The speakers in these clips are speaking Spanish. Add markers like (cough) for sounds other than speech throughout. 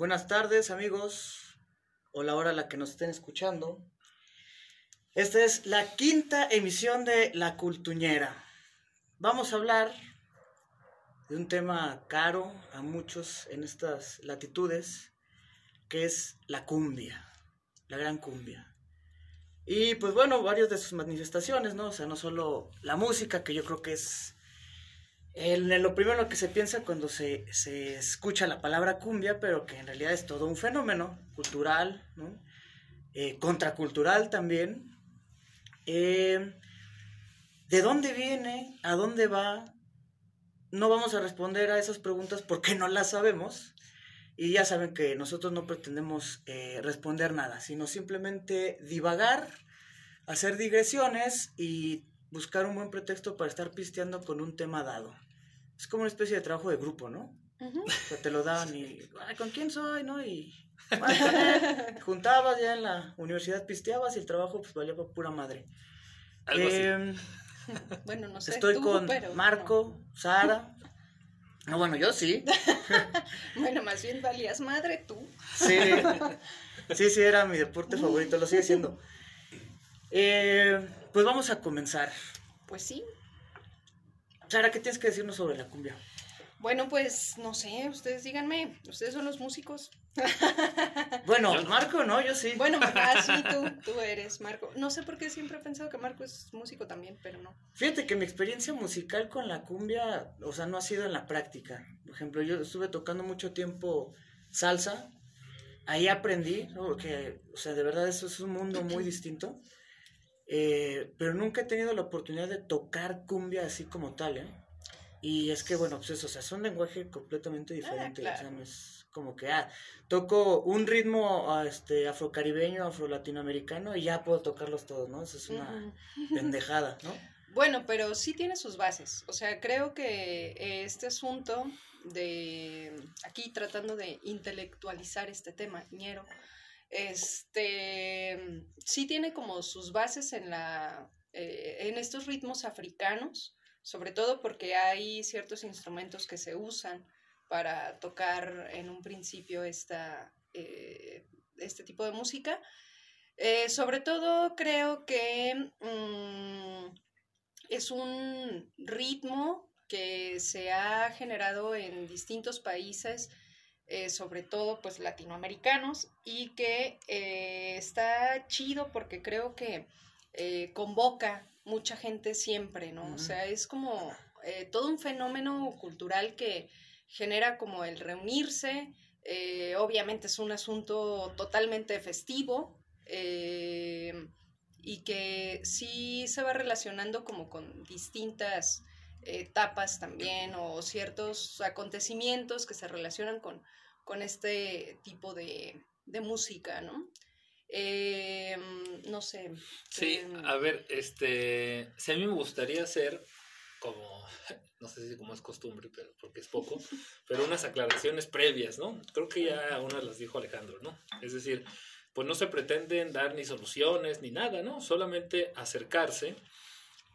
Buenas tardes amigos, o la hora a la que nos estén escuchando. Esta es la quinta emisión de La Cultuñera. Vamos a hablar de un tema caro a muchos en estas latitudes, que es la cumbia, la gran cumbia. Y pues bueno, varias de sus manifestaciones, ¿no? O sea, no solo la música, que yo creo que es lo primero que se piensa cuando se, se, escucha la palabra cumbia, pero que en realidad es todo un fenómeno cultural, eh, contracultural también. Eh, ¿De dónde viene? ¿A dónde va? No vamos a responder a esas preguntas porque no las sabemos. Y ya saben que nosotros no pretendemos eh, responder nada, sino simplemente divagar, hacer digresiones y buscar un buen pretexto para estar pisteando con un tema dado. Es como una especie de trabajo de grupo, ¿no? O sea, te lo daban y, Ay, ¿con quién soy, no? Y (laughs) te juntabas ya en la universidad, pisteabas y el trabajo pues valía por pura madre. Algo Eh, (laughs) Bueno, no sé. estoy tú, con pero Marco, Sara. No, bueno, yo sí. no. (laughs) Bueno, más bien valías madre tú. Sí, sí, sí, era mi deporte favorito, lo sigue siendo. Eh, pues vamos a comenzar. Pues sí. Sara, ¿qué tienes que decirnos sobre la cumbia? Bueno, pues no sé, ustedes díganme. Ustedes son los músicos. (laughs) Bueno, Marco, no, yo sí. Bueno, (laughs) ah, sí, tú, tú eres Marco. No sé por qué siempre he pensado que Marco es músico también, pero no. Fíjate que mi experiencia musical con la cumbia, o sea, no ha sido en la práctica. Por ejemplo, yo estuve tocando mucho tiempo salsa, ahí aprendí, ¿no? porque, o sea, de verdad eso es un mundo muy distinto. Eh, pero nunca he tenido la oportunidad de tocar cumbia así como tal, ¿eh? Y es que, bueno, pues eso, o sea, es un lenguaje completamente diferente. claro. O sea, no es como que, ah, toco un ritmo ah, este, afrocaribeño, afro-latinoamericano y ya puedo tocarlos todos, ¿no? Eso es una pendejada, ¿no? (laughs) Bueno, pero sí tiene sus bases. O sea, creo que este asunto de aquí tratando de intelectualizar este tema, ñero, este sí tiene como sus bases en la eh, en estos ritmos africanos, sobre todo porque hay ciertos instrumentos que se usan para tocar en un principio esta, eh, este tipo de música. Eh, sobre todo creo que mm, es un ritmo que se ha generado en distintos países, eh, sobre todo pues latinoamericanos, y que eh, está chido porque creo que eh, convoca mucha gente siempre, ¿no? O sea, es como todo un fenómeno cultural que genera como el reunirse, obviamente es un asunto totalmente festivo, y que sí se va relacionando como con distintas etapas también o ciertos acontecimientos que se relacionan con, con este tipo de, de música, ¿no? Eh, no sé. Sí, eh, a ver, este, si a mí me gustaría hacer como, (laughs) no sé si como es costumbre, pero porque es poco, (laughs) pero unas aclaraciones previas, ¿no? Creo que ya unas las dijo Alejandro, ¿no? Es decir, pues no se pretenden dar ni soluciones ni nada, ¿no? Solamente acercarse,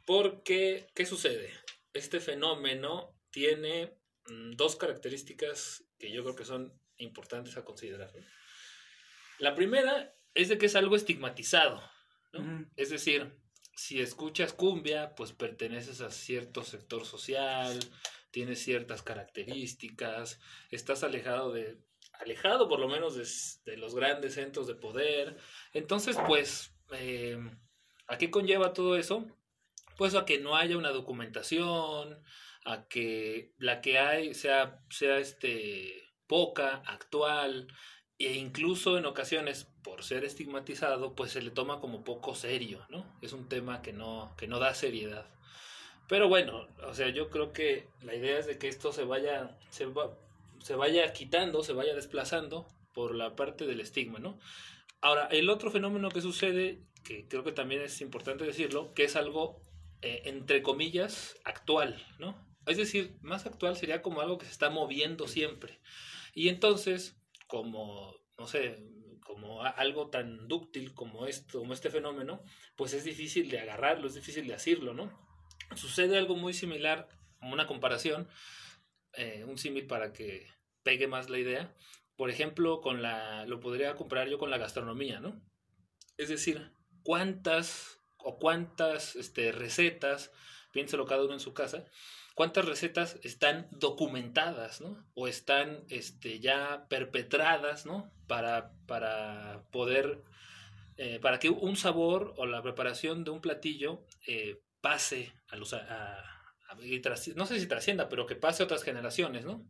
porque, ¿qué sucede? Este fenómeno tiene mm, dos características que yo creo que son importantes a considerar. ¿no? La primera es de que es algo estigmatizado. Es decir, si escuchas cumbia, pues perteneces a cierto sector social, tienes ciertas características, estás alejado de, alejado por lo menos de, de los grandes centros de poder. Entonces, pues, eh, ¿a qué conlleva todo eso? Pues a que no haya una documentación, a que la que hay sea, sea este, poca, actual, e incluso en ocasiones, por ser estigmatizado, pues se le toma como poco serio, ¿no? Es un tema que no, que no da seriedad. Pero bueno, o sea, yo creo que la idea es de que esto se vaya, se va, se vaya quitando, se vaya desplazando por la parte del estigma, ¿no? Ahora, el otro fenómeno que sucede, que creo que también es importante decirlo, que es algo, eh, entre comillas, actual, ¿no? Es decir, más actual sería como algo que se está moviendo siempre. Y entonces, como, no sé, como algo tan dúctil como esto, como este fenómeno, pues es difícil de agarrarlo, es difícil de asirlo, ¿no? Sucede algo muy similar, como una comparación, eh, un símil para que pegue más la idea. Por ejemplo, con la, lo podría comparar yo con la gastronomía, ¿no? Es decir, cuántas o cuántas este, recetas, piénselo cada uno en su casa, cuántas recetas están documentadas, ¿no? O están este, ya perpetradas, ¿no? Para, para poder, eh, para que un sabor o la preparación de un platillo eh, pase a los... A, no sé si trascienda, pero que pase a otras generaciones, ¿no?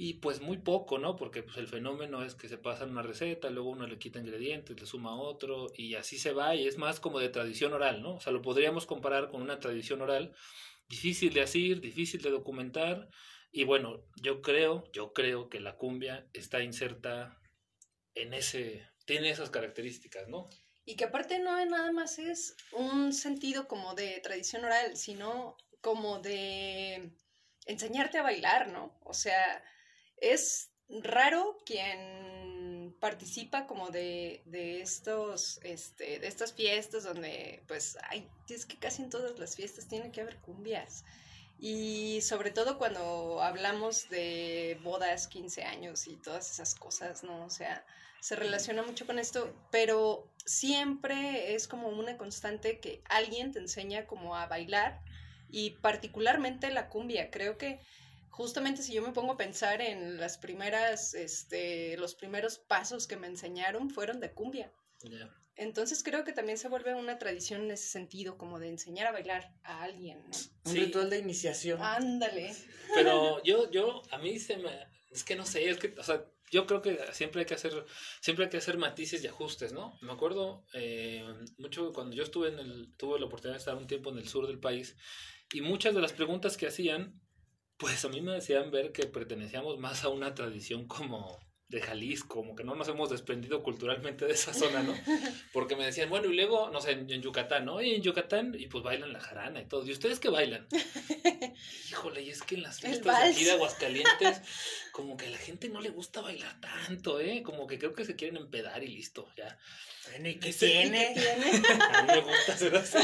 Y pues muy poco, ¿no? Porque pues, el fenómeno es que se pasa una receta, luego uno le quita ingredientes, le suma otro, y así se va, y es más como de tradición oral, ¿no? O sea, lo podríamos comparar con una tradición oral difícil de hacer, difícil de documentar. Y bueno, yo creo, yo creo que la cumbia está inserta en ese, tiene esas características, ¿no? Y que aparte no nada más es un sentido como de tradición oral, sino como de enseñarte a bailar, ¿no? O sea, es raro quien participa como de, de estos, este, de estas fiestas donde, pues, es que casi en todas las fiestas tiene que haber cumbias. Y sobre todo cuando hablamos de bodas, 15 años y todas esas cosas, ¿no? O sea, se relaciona mucho con esto, pero siempre es como una constante que alguien te enseña como a bailar y particularmente la cumbia. Creo que justamente si yo me pongo a pensar en las primeras, este, los primeros pasos que me enseñaron fueron de cumbia. Entonces creo que también se vuelve una tradición en ese sentido, como de enseñar a bailar a alguien, Un ritual de iniciación. Ándale. Pero yo, yo, a mí se me, es que no sé, es que, o sea, yo creo que siempre hay que hacer, siempre hay que hacer matices y ajustes, ¿no? Me acuerdo eh, mucho cuando yo estuve en el, tuve la oportunidad de estar un tiempo en el sur del país y muchas de las preguntas que hacían pues a mí me decían ver que pertenecíamos más a una tradición como de Jalisco, como que no nos hemos desprendido culturalmente de esa zona, ¿no? Porque me decían, bueno, y luego, no sé, en, Yucatán, ¿no? Y en Yucatán, y pues bailan la jarana y todo. ¿Y ustedes qué bailan? (laughs) Híjole, y es que en las fiestas de aquí de Aguascalientes, como que a la gente no le gusta bailar tanto, ¿eh? Como que creo que se quieren empedar y listo, ya. ¿y qué tiene? A mí me gusta hacer así.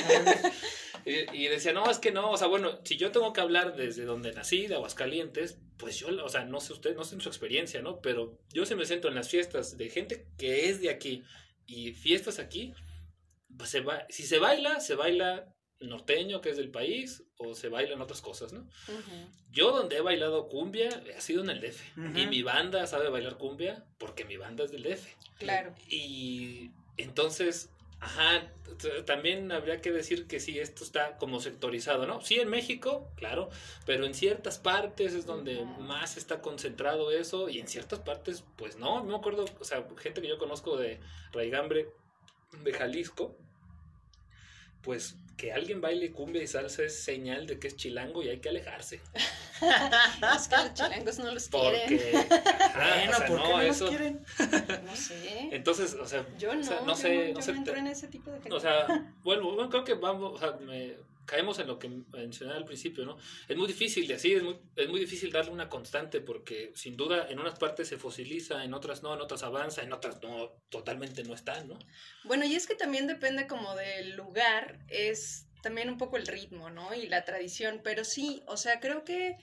Y, decía, no, es que no, o sea, bueno, si yo tengo que hablar desde donde nací, de Aguascalientes, pues yo, o sea, no sé usted, no sé su experiencia, ¿no? Pero yo se me siento en las fiestas de gente que es de aquí y fiestas aquí, pues se va, si se baila, se baila norteño, que es del país, o se bailan otras cosas, ¿no? Yo donde he bailado cumbia ha sido en el DF. Y mi banda sabe bailar cumbia porque mi banda es del DF. Claro. Y entonces Ajá, también habría que decir que sí, esto está como sectorizado, ¿no? Sí, en México, claro, pero en ciertas partes es donde más está concentrado eso y en ciertas partes, pues no, no me acuerdo, o sea, gente que yo conozco de Raigambre, de Jalisco, pues que alguien baile cumbia y salsa es señal de que es chilango y hay que alejarse. (laughs) es que los chilangos no los quieren. Porque, ajá, ¿por no, eso, quieren? No sé. Entonces, o sea, yo no, o sea, no sé, no, sé, entro en ese tipo de O sea, bueno, bueno, creo que vamos, o sea, me, caemos en lo que mencioné al principio, ¿no? Es muy difícil de así, es muy, es muy difícil darle una constante porque sin duda en unas partes se fosiliza, en otras no, en otras avanza, en otras no, totalmente no está, ¿no? Bueno, y es que también depende como del lugar, es también un poco el ritmo, ¿no? Y la tradición, pero sí, o sea, creo que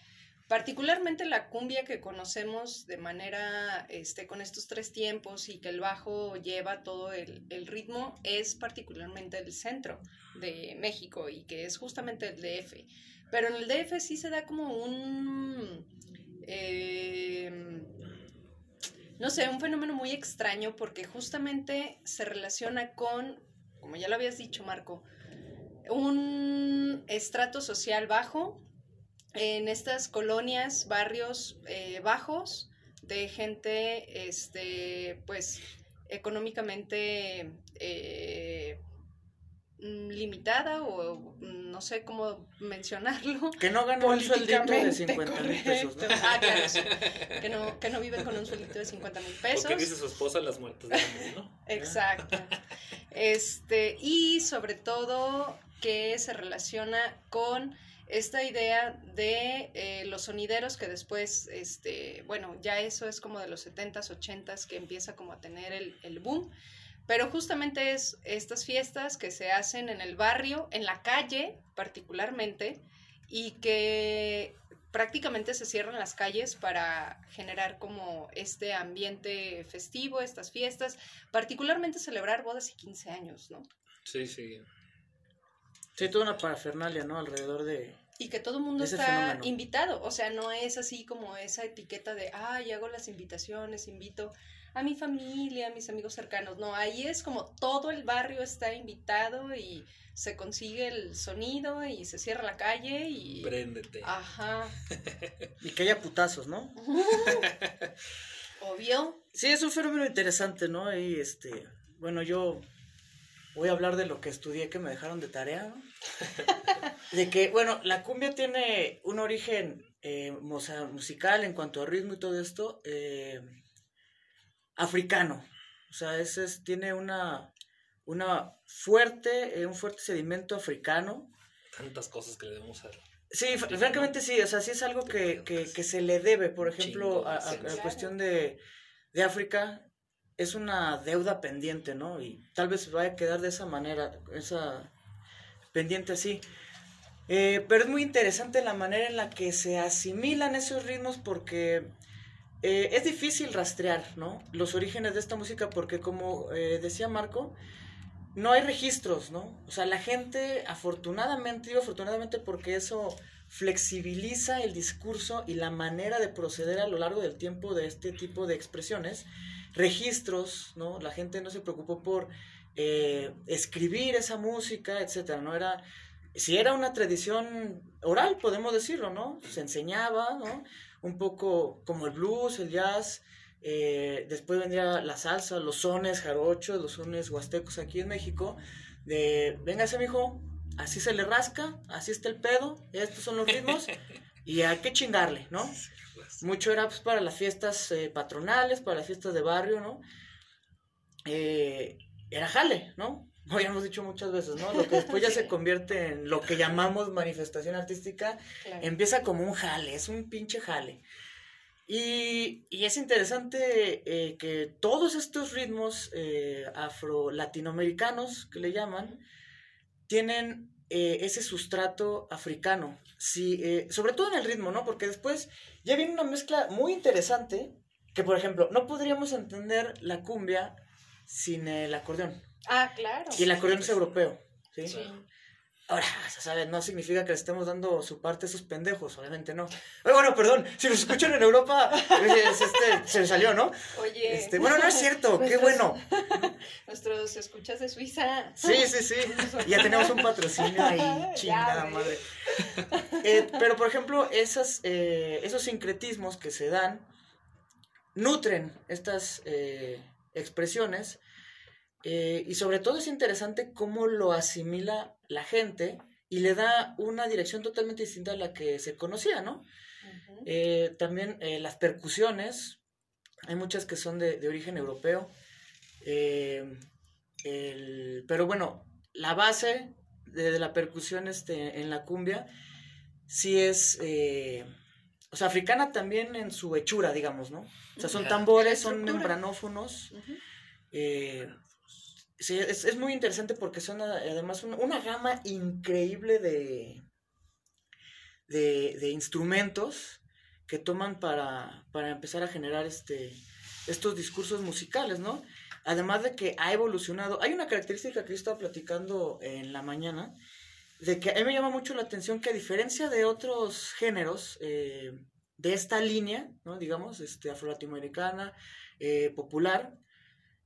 particularmente la cumbia que conocemos de manera, este, con estos tres tiempos y que el bajo lleva todo el, ritmo, es particularmente el centro de México y que es justamente el DF. Pero en el DF sí se da como un... Em, no sé, un fenómeno muy extraño porque justamente se relaciona con, como ya lo habías dicho Marco, un estrato social bajo en estas colonias, barrios eh, bajos de gente, este, pues, económicamente, eh, mm, limitada o mm, no sé cómo mencionarlo. Que no ganan un sueldito de políticamente 50 mil pesos, ¿no? Ah, claro, sí. Que no, que no viven con un sueldito de 50 mil pesos. Que dice su esposa las muertes de hambre, ¿no? (laughs) Exacto. Este, y sobre todo que se relaciona con esta idea de eh, los sonideros que después, este, bueno, ya eso es como de los 70s, 80s que empieza como a tener el, el boom, pero justamente es estas fiestas que se hacen en el barrio, en la calle particularmente, y que prácticamente se cierran las calles para generar como este ambiente festivo, estas fiestas, particularmente celebrar bodas y 15 años, ¿no? Sí, sí. Sí, toda una parafernalia, ¿no? Alrededor de... Y que todo el mundo Ese está fenómeno. invitado, o sea, no es así como esa etiqueta de, ay, hago las invitaciones, invito a mi familia, a mis amigos cercanos, no, ahí es como todo el barrio está invitado y se consigue el sonido y se cierra la calle y... Préndete. Ajá, (laughs) Y que haya putazos, ¿no? (laughs) obvio. Sí, es un fenómeno interesante, ¿no? Y este, bueno, yo voy a hablar de lo que estudié que me dejaron de tarea, ¿no? (laughs) De que, bueno, la cumbia tiene un origen eh, musical en cuanto a ritmo y todo esto, eh, africano. O sea, ese es, tiene una, una fuerte, eh, un fuerte sedimento africano. Tantas cosas que le debemos a Sí, fr- francamente sí, o sea, sí es algo que, que, que se le debe, por ejemplo, chingo a, a- a cuestión de, de África, es una deuda pendiente, ¿no? Y tal vez vaya a quedar de esa manera, esa pendiente así. Eh, pero es muy interesante la manera en la que se asimilan esos ritmos porque eh, es difícil rastrear, ¿no? Los orígenes de esta música porque como eh, decía Marco, no hay registros, ¿no? O sea, la gente, afortunadamente, digo afortunadamente porque eso flexibiliza el discurso y la manera de proceder a lo largo del tiempo de este tipo de expresiones. Registros, ¿no? La gente no se preocupó por eh, escribir esa música, etcétera, ¿no? Era, si era una tradición oral, podemos decirlo, ¿no? Se enseñaba, ¿no? Un poco como el blues, el jazz, eh, después vendría la salsa, los sones jarochos, los sones huastecos aquí en México. De, véngase, mijo, así se le rasca, así está el pedo, estos son los ritmos, (laughs) y hay que chingarle, ¿no? Mucho era pues, para las fiestas eh, patronales, para las fiestas de barrio, ¿no? Eh, era jale, ¿no? Hemos dicho muchas veces, ¿no? Lo que después ya (laughs) se convierte en lo que llamamos manifestación artística, Claro. empieza como un jale, es un pinche jale. Y, y es interesante eh, que todos estos ritmos eh, afro-latinoamericanos, que le llaman, tienen eh, ese sustrato africano. Sí, eh, sobre todo en el ritmo, ¿no? Porque después ya viene una mezcla muy interesante, que por ejemplo, no podríamos entender la cumbia sin el acordeón. Ah, claro. Y el acordeón es europeo, ¿sí? Sí. Ahora, ¿sabes? No significa que le estemos dando su parte a esos pendejos, obviamente no. Oye, bueno, perdón, si nos escuchan en Europa, (laughs) es- este, se me salió, ¿no? Oye. Este, bueno, no es cierto, qué bueno. (laughs) Nuestros escuchas de Suiza. Sí, sí, sí. Ya tenemos un patrocinio ahí, (laughs) chingada madre. Eh, pero, por ejemplo, esas, eh, esos sincretismos que se dan nutren estas eh, expresiones eh, y sobre todo es interesante cómo lo asimila la gente y le da una dirección totalmente distinta a la que se conocía, ¿no? Eh, también eh, las percusiones, hay muchas que son de, de origen europeo, el- pero bueno, la base de, de la percusión este, en la cumbia sí es, o sea, africana también en su hechura, digamos, ¿no? O sea, son tambores, son membranófonos, eh, sí, es, es muy interesante porque son además una, una gama increíble de, de, de instrumentos que toman para, para empezar a generar este, estos discursos musicales, ¿no? Además de que ha evolucionado. Hay una característica que yo estaba platicando en la mañana, de que a mí me llama mucho la atención que a diferencia de otros géneros eh, de esta línea, ¿no? digamos, este, afro-latinoamericana, eh, popular,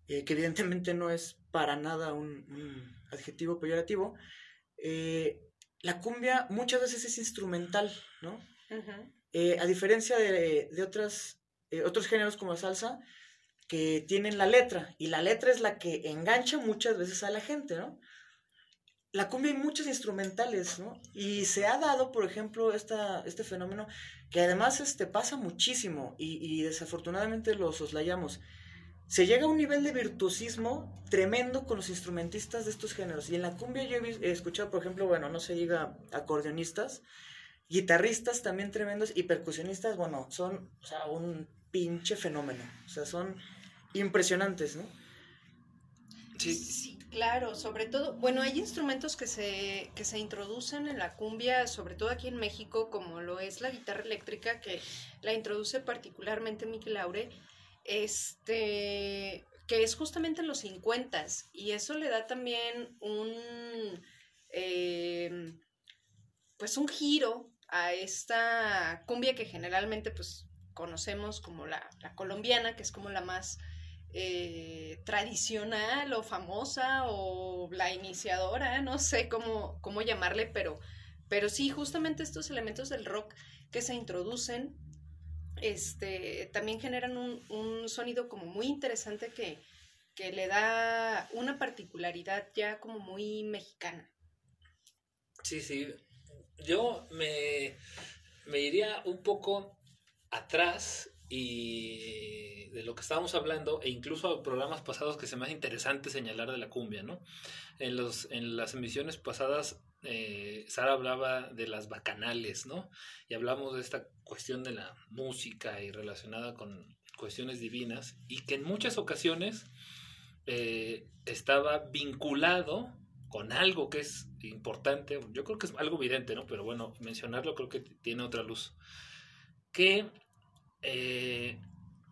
eh, que evidentemente no es para nada un, un adjetivo peyorativo, eh, la cumbia muchas veces es instrumental, ¿no? Eh, a diferencia de, de otras, eh, otros géneros como la salsa, que tienen la letra, y la letra es la que engancha muchas veces a la gente, ¿no? la cumbia hay muchos instrumentales, ¿no? Y se ha dado, por ejemplo, esta, este fenómeno que además este, pasa muchísimo y, y desafortunadamente lo soslayamos. Se llega a un nivel de virtuosismo tremendo con los instrumentistas de estos géneros. Y en la cumbia yo he escuchado, por ejemplo, bueno, no se diga acordeonistas, guitarristas también tremendos y percusionistas, bueno, son o sea, un pinche fenómeno. O sea, son impresionantes, ¿no? Sí. sí. claro, sobre todo, bueno, hay instrumentos que se, que se introducen en la cumbia, sobre todo aquí en México, como lo es la guitarra eléctrica, que la introduce particularmente Miki Laure, este, que es justamente en los 50 y eso le da también un, eh, pues un giro a esta cumbia que generalmente pues conocemos como la, colombiana, que es como la más eh, tradicional o famosa o la iniciadora, no sé cómo, cómo llamarle, pero, pero sí, justamente estos elementos del rock que se introducen, este, también generan un, un sonido como muy interesante que, que le da una particularidad ya como muy mexicana. Sí, sí, yo me, me iría un poco atrás y de lo que estábamos hablando e incluso programas pasados que se me hace interesante señalar de la cumbia, ¿no? En, los, en las emisiones pasadas eh, Sara hablaba de las bacanales, ¿no? Y hablamos de esta cuestión de la música y relacionada con cuestiones divinas y que en muchas ocasiones eh, estaba vinculado con algo que es importante, yo creo que es algo evidente, ¿no? Pero bueno, mencionarlo creo que tiene otra luz. Que, eh,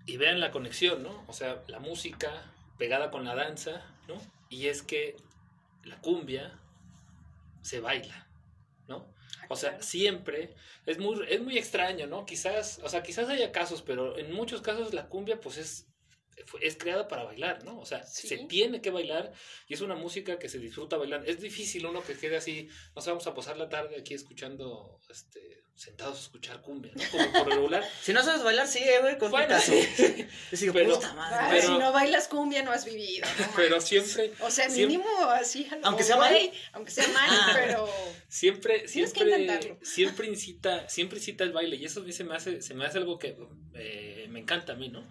y vean la conexión, ¿no? O sea, la música pegada con la danza, ¿no? Y es que la cumbia se baila, ¿no? Ah, o sea, siempre es muy, es muy extraño, ¿no? Quizás, o sea, quizás haya casos, pero en muchos casos la cumbia pues es es creada para bailar, ¿no? O sea, se tiene que bailar y es una música que se disfruta bailando. Es difícil uno que quede así, no sé, vamos a pasar la tarde aquí escuchando, este, sentados a escuchar cumbia, ¿no? Como por regular. (laughs) si no sabes bailar, sí, güey, con bueno, sí. (laughs) Digo, pero, puta madre. si no bailas cumbia, no has vivido. (laughs) pero siempre. O sea, mínimo así. Aunque sea mal. Aunque sea mal, ah. pero. Siempre, siempre. Siempre incita, siempre incita el baile y eso a mí se me hace, se me hace algo que eh, me encanta a mí, ¿no?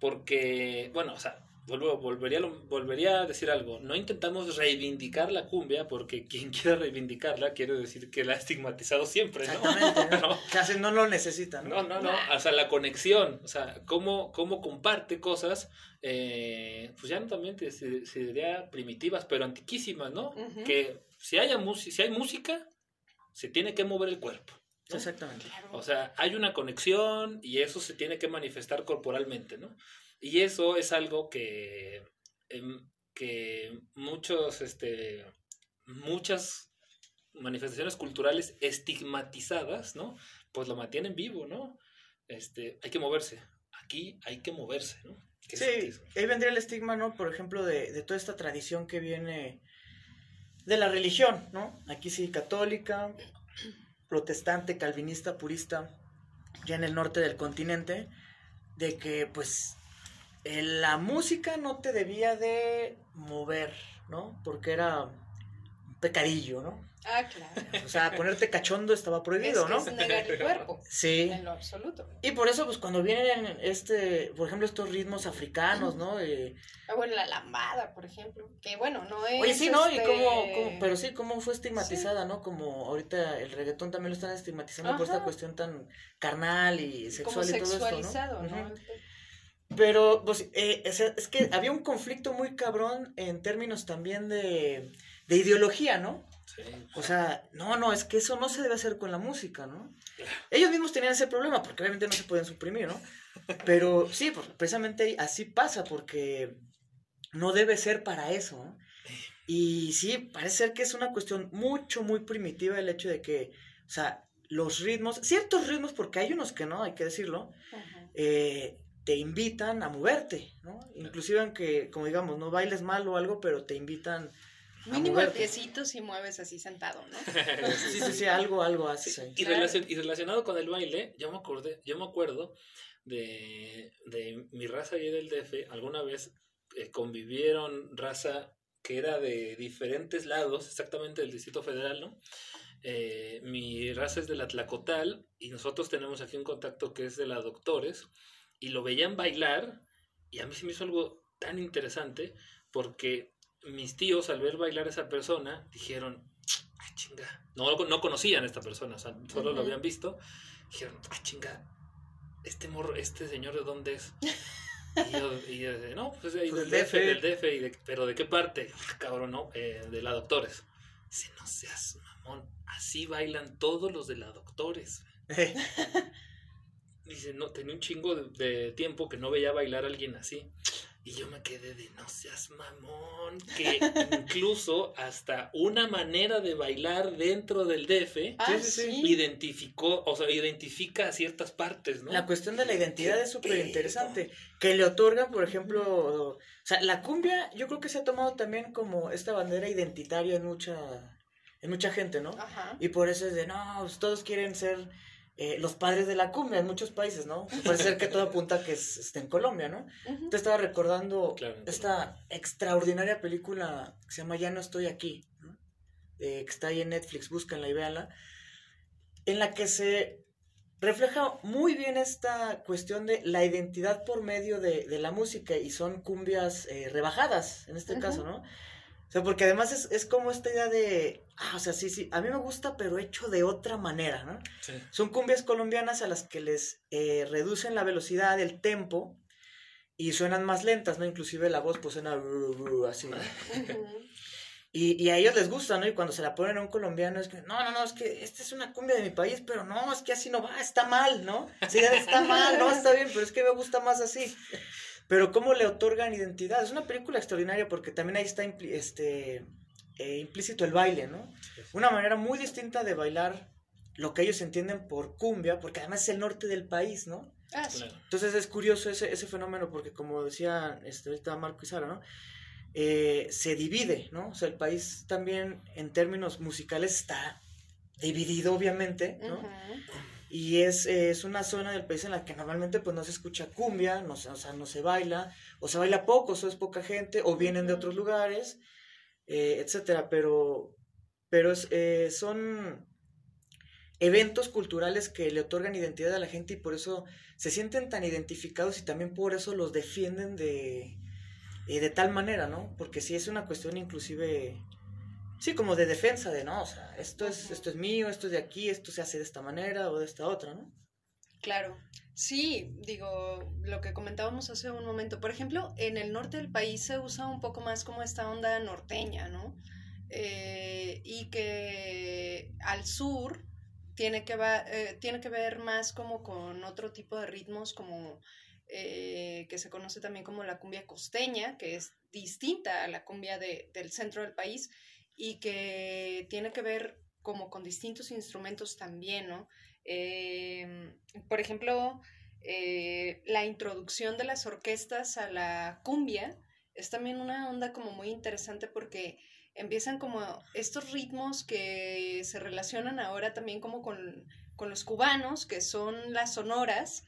Porque, bueno, o sea, vuelvo, volvería, volvería a decir algo. No intentamos reivindicar la cumbia porque quien (laughs) quiera reivindicarla quiere decir que la ha estigmatizado siempre, ¿no? Exactamente. (laughs) ¿no? Casi no lo necesita, ¿no? No, no, no. O sea, la conexión, o sea, cómo, cómo comparte cosas, eh, pues ya no también se, se, diría primitivas, pero antiquísimas, ¿no? Que si, haya si hay música, se tiene que mover el cuerpo. Exactamente. O sea, hay una conexión y eso se tiene que manifestar corporalmente, ¿no? Y eso es algo que, em, que muchos, este, muchas manifestaciones culturales estigmatizadas, ¿no? Pues lo mantienen vivo, ¿no? Este, hay que moverse. Aquí hay que moverse, ¿no? Sí, ahí vendría el estigma, ¿no? Por ejemplo, de, de toda esta tradición que viene de la religión, ¿no? Aquí sí, católica, protestante, calvinista, purista, ya en el norte del continente, de que pues la música no te debía de mover, ¿no? Porque era un pecadillo, ¿no? Ah, claro. O sea, ponerte cachondo estaba prohibido, ¿no? Es negar el cuerpo. Sí. En lo absoluto. Y por eso, pues, cuando vienen, este, por ejemplo, estos ritmos africanos, ¿no? Eh, ah, bueno, la lambada, por ejemplo. Que, bueno, no es... Oye, sí, ¿no? Y este, cómo, pero sí, cómo fue estigmatizada, ¿no? Como ahorita el reggaetón también lo están estigmatizando por esta cuestión tan carnal y sexual y todo esto, ¿no? ¿no? Pero, pues, eh, es que había un conflicto muy cabrón en términos también de, de ideología, ¿no? O sea, no, no, es que eso no se debe hacer con la música, ¿no? Ellos mismos tenían ese problema porque obviamente no se pueden suprimir, ¿no? Pero sí, pues, precisamente así pasa porque no debe ser para eso, ¿no? Y sí, parece ser que es una cuestión mucho, muy primitiva el hecho de que, o sea, los ritmos, ciertos ritmos, porque hay unos que no, hay que decirlo, eh, te invitan a moverte, ¿no? Inclusive aunque, como digamos, no bailes mal o algo, pero te invitan Mínimo el piecito si mueves así sentado, ¿no? (laughs) sí, sí, sí, algo, algo así. Y, relacionado con el baile, yo me acordé, yo me acuerdo de, de mi raza y del DF, alguna vez eh, convivieron raza que era de diferentes lados, exactamente del Distrito Federal, ¿no? Eh, mi raza es de la Tlacotal y nosotros tenemos aquí un contacto que es de la Doctores y lo veían bailar y a mí se me hizo algo tan interesante porque mis tíos al ver bailar a esa persona dijeron, ay chinga, no, no conocían a esta persona, o sea, solo lo Ujú. habían visto, dijeron, ay chinga, este morro, este señor de dónde es. Y yo, y yo de, no, pues ahí Pues del DF, del DF, y de- pero ¿de qué parte? "Ah, Cabrón, no, eh, de la Doctores. Dice, no seas mamón, así bailan todos los de la Doctores. (laughs) Dice, no, tenía un chingo de, de tiempo que no veía bailar a alguien así. Y yo me quedé de, no seas mamón, que (laughs) incluso hasta una manera de bailar dentro del DF Ah, sí, identificó, o sea, identifica ciertas partes, ¿no? La cuestión de la identidad ¿Qué es súper interesante. Que le otorgan, por ejemplo, o sea, la cumbia yo creo que se ha tomado también como esta bandera identitaria en mucha, en mucha gente, ¿no? Ajá. Y por eso es de, no, pues, todos quieren ser eh, los padres de la cumbia en muchos países, ¿no? (laughs) Parece ser que todo apunta a que es, está en Colombia, ¿no? Ujú. Te estaba recordando Claro, en esta extraordinaria película que se llama Ya no estoy aquí, ¿no? Eh, que está ahí en Netflix, búscanla y véanla, en la que se refleja muy bien esta cuestión de la identidad por medio de, de la música y son cumbias eh, rebajadas, en este Ujú. caso, ¿no? O sea, porque además es, es como esta idea de, ah, o sea, sí, sí, a mí me gusta, pero hecho de otra manera, ¿no? Sí. Son cumbias colombianas a las que les eh, reducen la velocidad, el tempo, y suenan más lentas, ¿no? Inclusive la voz pues suena así, ¿no? Y, y a ellos les gusta, ¿no? Y cuando se la ponen a un colombiano es que, no, no, no, es que esta es una cumbia de mi país, pero no, es que así no va, está mal, ¿no? Sí, está mal, no, está bien, pero es que me gusta más así. Pero cómo le otorgan identidad. Es una película extraordinaria porque también ahí está impli- este, eh, implícito el baile, ¿no? Una manera muy distinta de bailar lo que ellos entienden por cumbia, porque además es el norte del país, ¿no? Ah, sí. Claro. Entonces es curioso ese, ese fenómeno porque como decía este, ahorita Marco y Sara, ¿no? Eh, se divide, ¿no? O sea, el país también en términos musicales está dividido, obviamente, ¿no? Ujú. Y es, eh, es una zona del país en la que normalmente pues no se escucha cumbia, no se, o sea, no se baila, o se baila poco, o es poca gente, o vienen de otros lugares, eh, etcétera, pero, pero es, eh, son eventos culturales que le otorgan identidad a la gente y por eso se sienten tan identificados y también por eso los defienden de, eh, de tal manera, ¿no? Porque sí es una cuestión inclusive, sí, como de defensa de, no, o sea, esto es, esto es mío, esto es de aquí, esto se hace de esta manera o de esta otra, ¿no? Claro, sí, digo, lo que comentábamos hace un momento, por ejemplo, en el norte del país se usa un poco más como esta onda norteña, ¿no? Eh, y que al sur tiene que, va- eh, tiene que ver más como con otro tipo de ritmos, como eh, que se conoce también como la cumbia costeña, que es distinta a la cumbia de- del centro del país y que tiene que ver como con distintos instrumentos también, ¿no? Eh, por ejemplo, eh, la introducción de las orquestas a la cumbia es también una onda como muy interesante porque empiezan como estos ritmos que se relacionan ahora también como con, con los cubanos, que son las sonoras,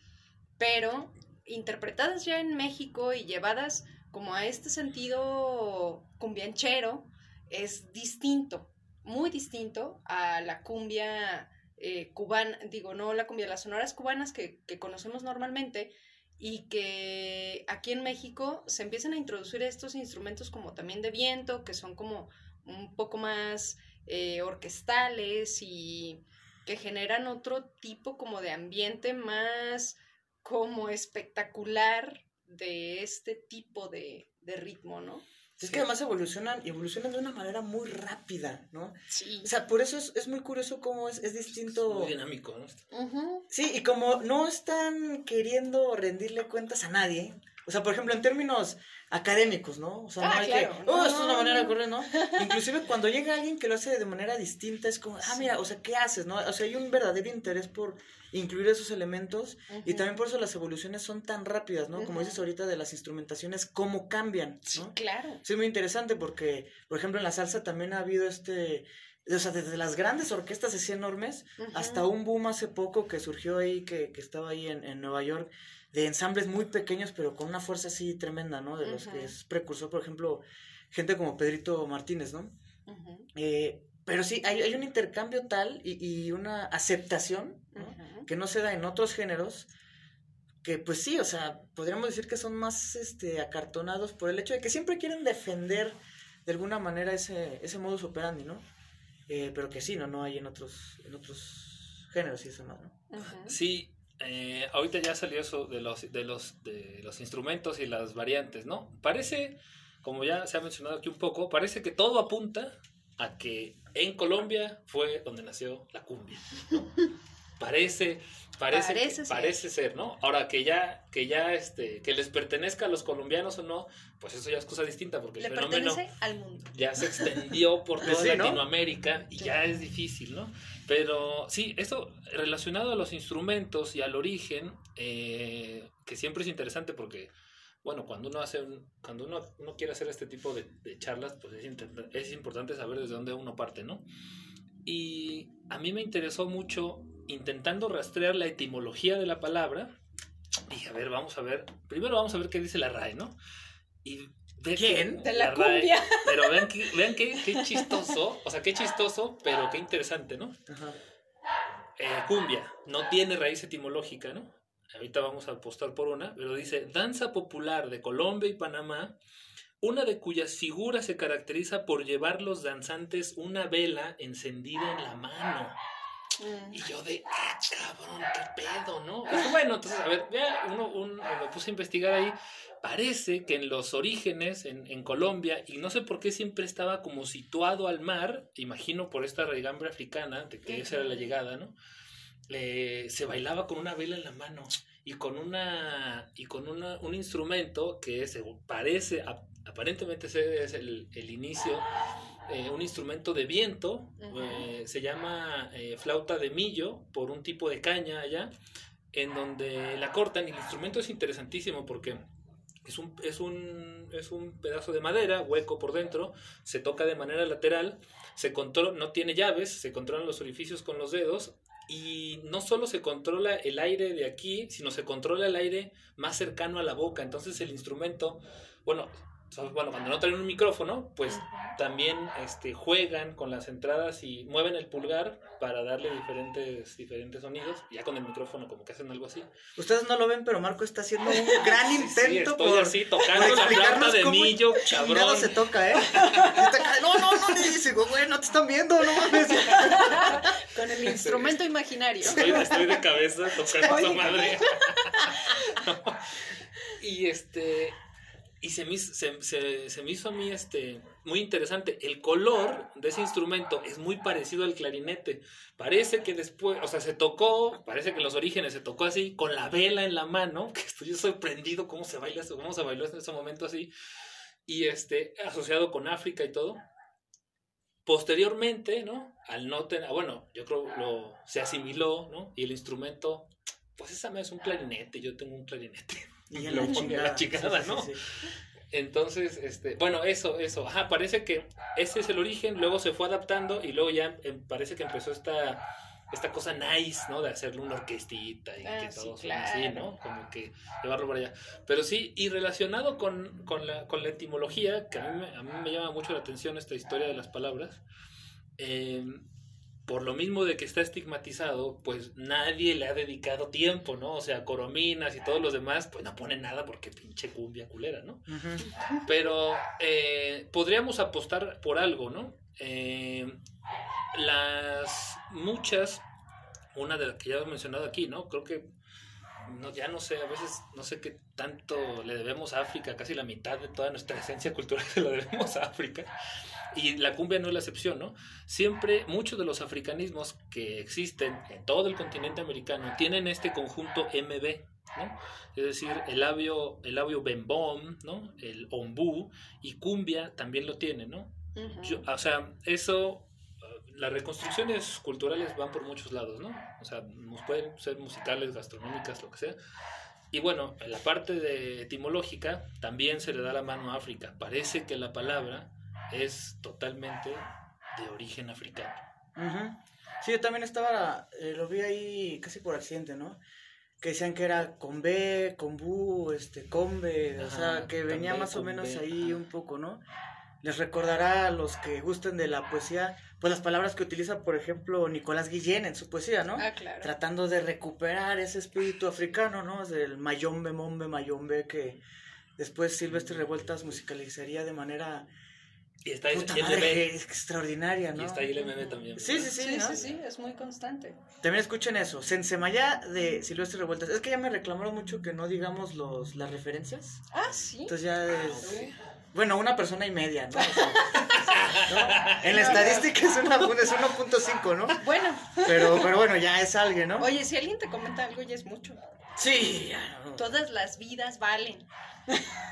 pero interpretadas ya en México y llevadas como a este sentido cumbianchero, es distinto, muy distinto a la cumbia eh, cubana, digo, no la cumbia, las sonoras cubanas que, que conocemos normalmente y que aquí en México se empiezan a introducir estos instrumentos como también de viento, que son como un poco más eh, orquestales y que generan otro tipo como de ambiente más como espectacular de este tipo de, de ritmo, ¿no? Es que además evolucionan, evolucionan de una manera muy rápida, ¿no? Sí. O sea, por eso es, es muy curioso cómo es, es distinto. Muy dinámico, ¿no? Ujú. Sí, y como no están queriendo rendirle cuentas a nadie, o sea, por ejemplo, en términos académicos, ¿no? O sea, no Ah, hay claro. que, oh, No, esto es una no, manera de no. correr, ¿no? Inclusive cuando llega alguien que lo hace de manera distinta, es como, ah, mira, o sea, ¿qué haces, no? O sea, hay un verdadero interés por incluir esos elementos y también por eso las evoluciones son tan rápidas, ¿no? Como dices ahorita de las instrumentaciones, cómo cambian, Sí, ¿no? claro. Sí, muy interesante porque, por ejemplo, en la salsa también ha habido este, o sea, desde las grandes orquestas así enormes hasta un boom hace poco que surgió ahí, que, que estaba ahí en, en Nueva York, de ensambles muy pequeños pero con una fuerza así tremenda, ¿no? De los que es precursor, por ejemplo, gente como Pedrito Martínez, ¿no? Eh, pero sí, hay, hay un intercambio tal y, y una aceptación ¿no? que no se da en otros géneros, que pues sí, o sea, podríamos decir que son más este, acartonados por el hecho de que siempre quieren defender de alguna manera ese, ese modus operandi, ¿no? Eh, pero que sí, no, no hay en otros, en otros géneros y eso más, ¿no? Sí, eh, ahorita ya salió eso de los, de, los, de los instrumentos y las variantes, ¿no? Parece, como ya se ha mencionado aquí un poco, parece que todo apunta a que en Colombia fue donde nació la cumbia, ¿no? Parece, parece, Parece que- ser. parece ser, ¿no? Ahora que ya, que ya, este, que les pertenezca a los colombianos o no, pues eso ya es cosa distinta, porque el Le fenómeno pertenece al mundo. ya se extendió por toda Sí, ¿no? Latinoamérica y Sí. ya es difícil, ¿no? Pero sí, esto relacionado a los instrumentos y al origen, eh, que siempre es interesante porque, bueno, cuando uno hace un- cuando uno, uno quiere hacer este tipo de, de charlas, pues es, es importante saber desde dónde uno parte, ¿no? Y a mí me interesó mucho intentando rastrear la etimología de la palabra. Dije, a ver, vamos a ver. Primero vamos a ver qué dice la RAE, ¿no? Y que ¿Quién? De la cumbia. (laughs) pero vean, que, vean qué, qué chistoso, o sea, qué chistoso, pero qué interesante, ¿no? Ajá. Eh, cumbia, no tiene raíz etimológica, ¿no? Ahorita vamos a apostar por una, pero dice, danza popular de Colombia y Panamá, una de cuyas figuras se caracteriza por llevar los danzantes una vela encendida en la mano. Mm. Y yo de, ah, cabrón, qué pedo, ¿no? (laughs) Bueno, entonces, a ver, ya uno, un- me puse a investigar ahí. Parece que en los orígenes, en, en Colombia, y no sé por qué siempre estaba como situado al mar, imagino por esta raigambre africana, de que esa era la llegada, ¿no? Eh, se bailaba con una vela en la mano y con una y con una, un instrumento que es, parece ap- aparentemente ser es el, el inicio eh, un instrumento de viento eh, se llama eh, flauta de millo por un tipo de caña allá en donde la cortan y el instrumento es interesantísimo porque es un, es un, es un pedazo de madera hueco por dentro se toca de manera lateral se controla, no tiene llaves, se controlan los orificios con los dedos y no solo se controla el aire de aquí, sino se controla el aire más cercano a la boca. Entonces el instrumento, bueno, bueno cuando no traen un micrófono, pues también este, juegan con las entradas y mueven el pulgar para darle diferentes, diferentes sonidos. Ya con el micrófono como que hacen algo así. Ustedes no lo ven, pero Marco está haciendo un (laughs) gran Sí, intento estoy por, así por tocando la explicarnos de millo, cabrón. se toca, ¿eh? Está no, no, no, le dice, güey, no te están viendo, no mames. (laughs) Con el instrumento imaginario. Estoy, estoy de cabeza tocando esa madre. (laughs) y este. Y se me, se, se- se me hizo a mí este, muy interesante. El color de ese instrumento es muy parecido al clarinete. Parece que después, o sea, se tocó, parece que en los orígenes se tocó así, con la vela en la mano, (laughs) que estoy sorprendido cómo se baila cómo se bailó en ese momento así. Y este, asociado con África y todo. Posteriormente, ¿no? Al no tener, bueno, yo creo lo se asimiló, ¿no? Y el instrumento, pues esa es un clarinete, yo tengo un clarinete. (laughs) Y Lo la chingada, Sí, sí, ¿no? sí, sí. Entonces, este, bueno, eso, eso, ajá, parece que ese es el origen, luego se fue adaptando y luego ya em, parece que empezó esta, esta cosa nice, ¿no? De hacerle una orquestita y Ah, que sí, así. ¿no? Como que llevarlo para allá. Pero sí, y relacionado con, con, la, con la etimología, que a mí, me, a mí me llama mucho la atención esta historia de las palabras, eh, por lo mismo de que está estigmatizado, pues nadie le ha dedicado tiempo, ¿no? O sea, Corominas y todos los demás, pues no ponen nada porque pinche cumbia culera, ¿no? Pero eh, podríamos apostar por algo, ¿no? Eh, las muchas, una de las que ya hemos mencionado aquí, ¿no? Creo que no, ya no sé, a veces no sé qué tanto le debemos a África, casi la mitad de toda nuestra esencia cultural (laughs) se la debemos a África. Y la cumbia no es la excepción, ¿no? Siempre muchos de los africanismos que existen en todo el continente americano tienen este conjunto MB, ¿no? Es decir, el labio, el labio bembom, ¿no? El ombú y cumbia también lo tiene, ¿no? Yo- o sea, eso, las reconstrucciones culturales van por muchos lados, ¿no? O sea, nos pueden ser musicales, gastronómicas, lo que sea. Y bueno, en la parte de etimológica también se le da la mano a África. Parece que la palabra es totalmente de origen africano. Ujú. Sí, yo también estaba, eh, lo vi ahí casi por accidente, ¿no? Que decían que era con B, con Bu, este, con B, o Ajá, sea, que venía más o menos B, ahí ajá. un poco, ¿no? les recordará a los que gusten de la poesía, pues las palabras que utiliza, por ejemplo, Nicolás Guillén en su poesía, ¿no? Ah, claro. Tratando de recuperar ese espíritu africano, ¿no? Del mayombe, mombe, mayombe, que después Silvestre Revueltas musicalizaría de manera Y está ahí puta el madre, meme. extraordinaria, ¿no? Y está ahí el meme también. Sí, sí, sí, Sí, ¿no? sí, sí, es muy constante. También escuchen eso, Sensemaya de Silvestre Revueltas. Es que ya me reclamaron mucho que no digamos los, las referencias. Ah, sí. Entonces ya es... ok. Bueno, una persona y media, ¿no? (laughs) O sea, ¿no? En la estadística es una- es 1.5, ¿no? Bueno, Pero, pero bueno, ya es alguien, ¿no? oye, si alguien te comenta algo ya es mucho. Sí, ya, no. Todas las vidas valen.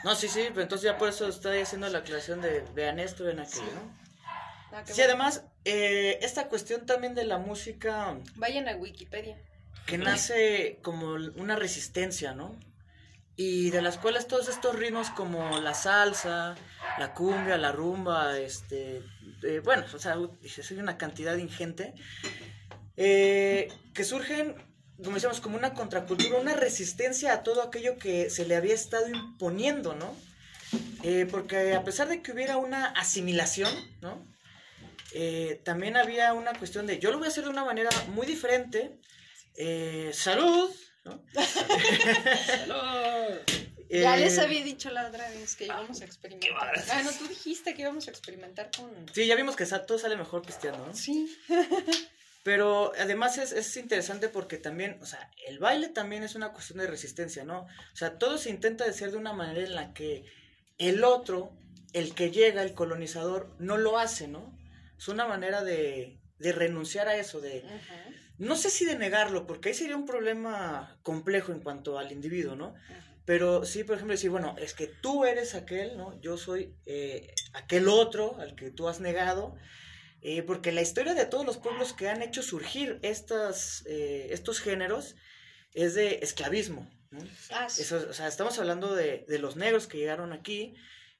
No, sí, sí, pero entonces ya por eso estoy haciendo la aclaración de vean esto, vean aquello. Ah, Sí, bueno. además, eh, esta cuestión también de la música Vayan a Wikipedia. que nace como una resistencia, ¿no? Y de las cuales todos estos ritmos como la salsa, la cumbia, la rumba, este, eh, bueno, o sea, es una cantidad ingente, eh, que surgen, como decíamos, como una contracultura, una resistencia a todo aquello que se le había estado imponiendo, ¿no? Eh, porque a pesar de que hubiera una asimilación, ¿no? Eh, también había una cuestión de yo lo voy a hacer de una manera muy diferente. Eh, salud, ¿no? ¡Salud! (laughs) Ya Eh, les había dicho la otra vez que íbamos a experimentar. bárbaro. Ah, no, tú dijiste que íbamos a experimentar con. Sí, ya vimos que todo sale mejor pisteando, ¿no? Sí. (laughs) Pero además es, es interesante porque también, o sea, el baile también es una cuestión de resistencia, ¿no? O sea, todo se intenta de ser de una manera en la que el otro, el que llega, el colonizador, no lo hace, ¿no? Es una manera de, de renunciar a eso, de, no sé si de negarlo, porque ahí sería un problema complejo en cuanto al individuo, ¿no? ujú. Pero sí, por ejemplo, decir, bueno, es que tú eres aquel, ¿no? Yo soy eh, aquel otro al que tú has negado. Eh, porque la historia de todos los pueblos que han hecho surgir estas, eh, estos géneros es de esclavismo. ¿no? Ah, sí. Eso, o sea, estamos hablando de, de los negros que llegaron aquí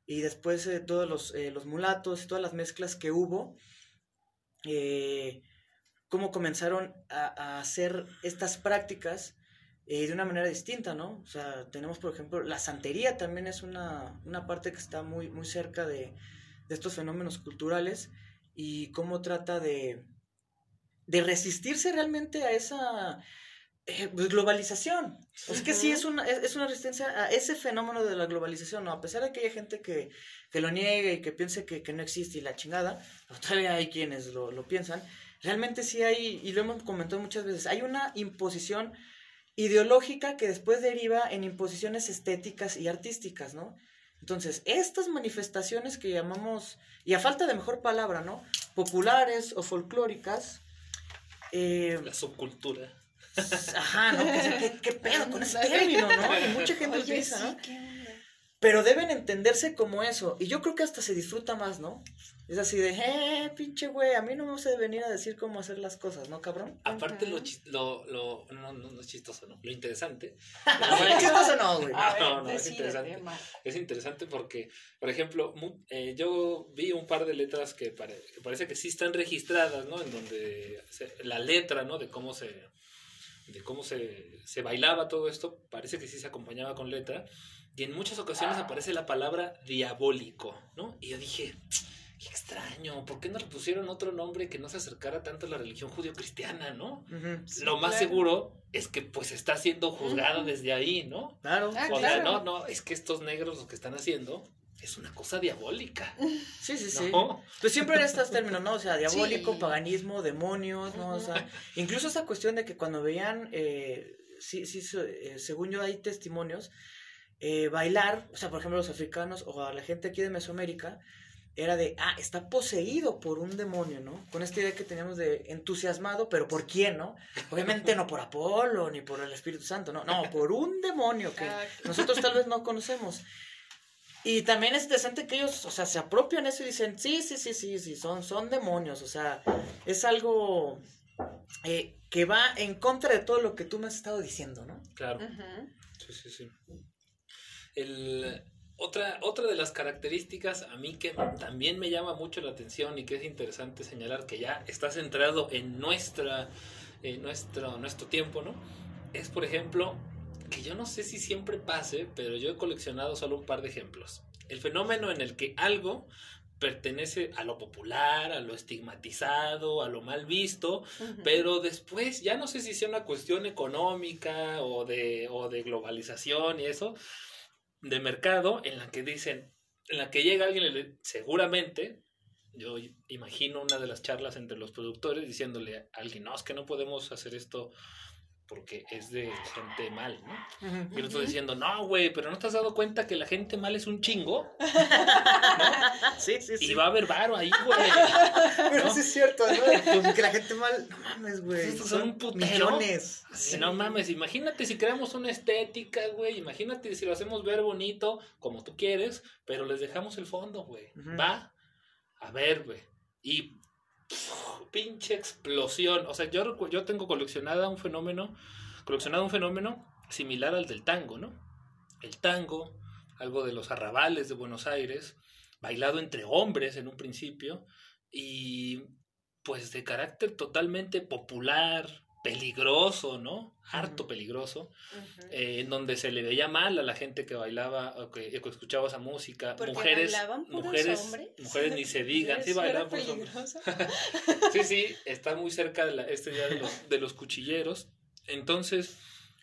y después de todos los, eh, los mulatos y todas las mezclas que hubo, eh, cómo comenzaron a, a hacer estas prácticas eh, de una manera distinta, ¿no? O sea, tenemos, por ejemplo, la santería también es una, una parte que está muy, muy cerca de, de estos fenómenos culturales y cómo trata de, de resistirse realmente a esa eh, pues, globalización. Sea, que sí es una, es, es una resistencia a ese fenómeno de la globalización, ¿no? A pesar de que haya gente que, que lo niegue y que piense que, que no existe y la chingada, todavía hay quienes lo, lo piensan, realmente sí hay, y lo hemos comentado muchas veces, hay una imposición ideológica que después deriva en imposiciones estéticas y artísticas, ¿no? Entonces, estas manifestaciones que llamamos, y a falta de mejor palabra, ¿no? Populares o folclóricas, eh, La subcultura. Ajá, ¿no? ¿Qué, qué, qué pedo con ese término, no? (laughs) Y mucha gente Oye, utiliza, sí, ¿no? qué. Pero deben entenderse como eso. Y yo creo que hasta se disfruta más, ¿no? Es así de, eh, pinche güey, a mí no me vas a venir a decir cómo hacer las cosas, ¿no, cabrón? Aparte, lo, chis- lo, lo no, no, no es chistoso, ¿no? Lo interesante. ¿Es chistoso o no, güey? A ver, No, no, es interesante. Es interesante porque, por ejemplo, eh, yo vi un par de letras que, pare- que parece que sí están registradas, ¿no? En donde se- la letra, ¿no? De cómo se de cómo se, se bailaba todo esto, parece que sí se acompañaba con letra, y en muchas ocasiones aparece la palabra diabólico, ¿no? Y yo dije, qué extraño, ¿por qué no le pusieron otro nombre que no se acercara tanto a la religión judío-cristiana, ¿no? Sí, Lo más claro. seguro es que pues está siendo juzgado desde ahí, ¿no? Claro. Ah, O sea, claro. no, no, es que estos negros lo que están haciendo es una cosa diabólica. (laughs) Sí, sí, sí. ¿no? Pues siempre eran estos términos, ¿no? O sea, diabólico, Sí. paganismo, demonios, ¿no? O sea, incluso esa cuestión de que cuando veían, eh, sí, sí, eh, según yo hay testimonios, eh, bailar, o sea, por ejemplo, los africanos o a la gente aquí de Mesoamérica, era de, ah, está poseído por un demonio, ¿no? Con esta idea que teníamos de entusiasmado, pero ¿por quién, no? Obviamente no por Apolo ni por el Espíritu Santo, no, no, por un demonio que nosotros tal vez no conocemos. Y también es interesante que ellos, o sea, se apropian eso y dicen, sí, sí, sí, sí, sí, son, son demonios, o sea, es algo eh, que va en contra de todo lo que tú me has estado diciendo, ¿no? Claro, sí, sí, sí. El, otra, otra de las características a mí que también me llama mucho la atención y que es interesante señalar que ya está centrado en nuestra, en nuestro, nuestro tiempo, ¿no? Es, por ejemplo, que yo no sé si siempre pase, pero yo he coleccionado solo un par de ejemplos. El fenómeno en el que algo pertenece a lo popular, a lo estigmatizado, a lo mal visto, Ujú. pero después ya no sé si sea una cuestión económica o de, o de globalización y eso, de mercado, en la que dicen, en la que llega alguien, seguramente, yo imagino una de las charlas entre los productores diciéndole a alguien, no, es que no podemos hacer esto porque es de gente mal, ¿no? Y el otro Ujú. diciendo, no, güey, pero ¿no te has dado cuenta que la gente mal es un chingo? Sí, (laughs) sí, sí. Y va a haber varo ahí, güey. (laughs) Pero ¿no? sí es cierto, ¿no? Que la gente mal, no mames, güey. Estos Son son un putero. millones. Si no mames, imagínate si creamos una estética, güey. Imagínate si lo hacemos ver bonito, como tú quieres, pero les dejamos el fondo, güey. Va a ver, güey. Y pinche explosión. O sea, yo, yo tengo coleccionada un fenómeno, coleccionado un fenómeno similar al del tango, ¿no? El tango, algo de los arrabales de Buenos Aires, bailado entre hombres en un principio, y pues de carácter totalmente popular, peligroso, ¿no? Harto peligroso, eh, en donde se le veía mal a la gente que bailaba o que, que escuchaba esa música. Porque mujeres, mujeres, hombres. mujeres ni se (laughs) digan, sí bailaban puros hombres. (laughs) Sí, sí, está muy cerca de la, este día de los, de los cuchilleros. Entonces,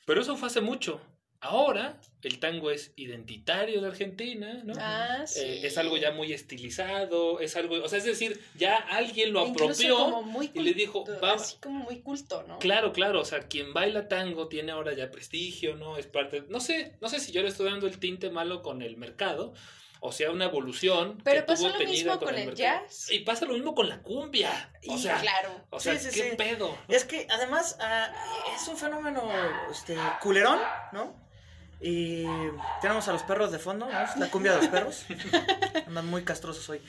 pero eso fue hace mucho. Ahora el tango es identitario de Argentina, ¿no? Ah, sí. Eh, es algo ya muy estilizado, es algo, o sea, es decir, ya alguien lo Incluso apropió como muy y le culto- dijo, va, así como muy culto, ¿no? Claro, claro, o sea, quien baila tango tiene ahora ya prestigio, ¿no? Es parte, no sé, no sé si yo le estoy dando el tinte malo con el mercado, o sea, una evolución Pero que pasó tuvo lo mismo con, con el, el mercado. jazz. Y pasa lo mismo con la cumbia, o Y sea, claro. o sea, Sí, sí, ¿qué sí. pedo? Es que además ah, es un fenómeno este, culerón, ¿no? Y tenemos a los perros de fondo, ¿no? La cumbia de los perros. (laughs) Andan muy castrosos hoy.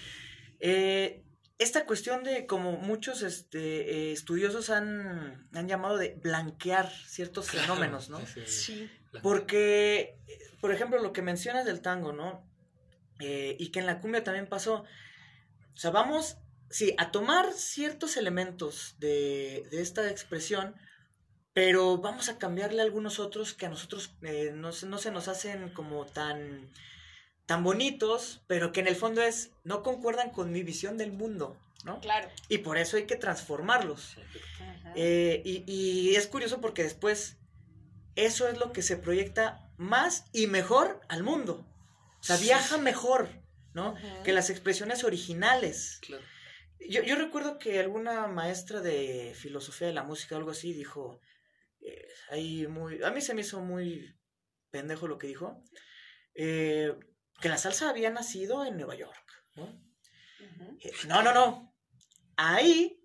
Eh, esta cuestión de como muchos este, eh, estudiosos han, han llamado de blanquear ciertos Claro, fenómenos, ¿no? sí. Porque, eh, por ejemplo, lo que mencionas del tango, ¿no? Eh, y que en la cumbia también pasó. O sea, vamos, sí, a tomar ciertos elementos de, de esta expresión, pero vamos a cambiarle algunos otros que a nosotros eh, no, se- no se nos hacen como tan, tan bonitos, pero que en el fondo es, no concuerdan con mi visión del mundo, ¿no? Claro. Y por eso hay que transformarlos. Eh, y, y es curioso porque después eso es lo que se proyecta más y mejor al mundo. O sea, Sí, viaja mejor, ¿no? Que las expresiones originales. Claro. Yo, yo recuerdo que alguna maestra de filosofía de la música o algo así dijo, eh, ahí muy, a mí se me hizo muy pendejo lo que dijo, eh, que la salsa había nacido en Nueva York, ¿no? Eh, No, no, no. Ahí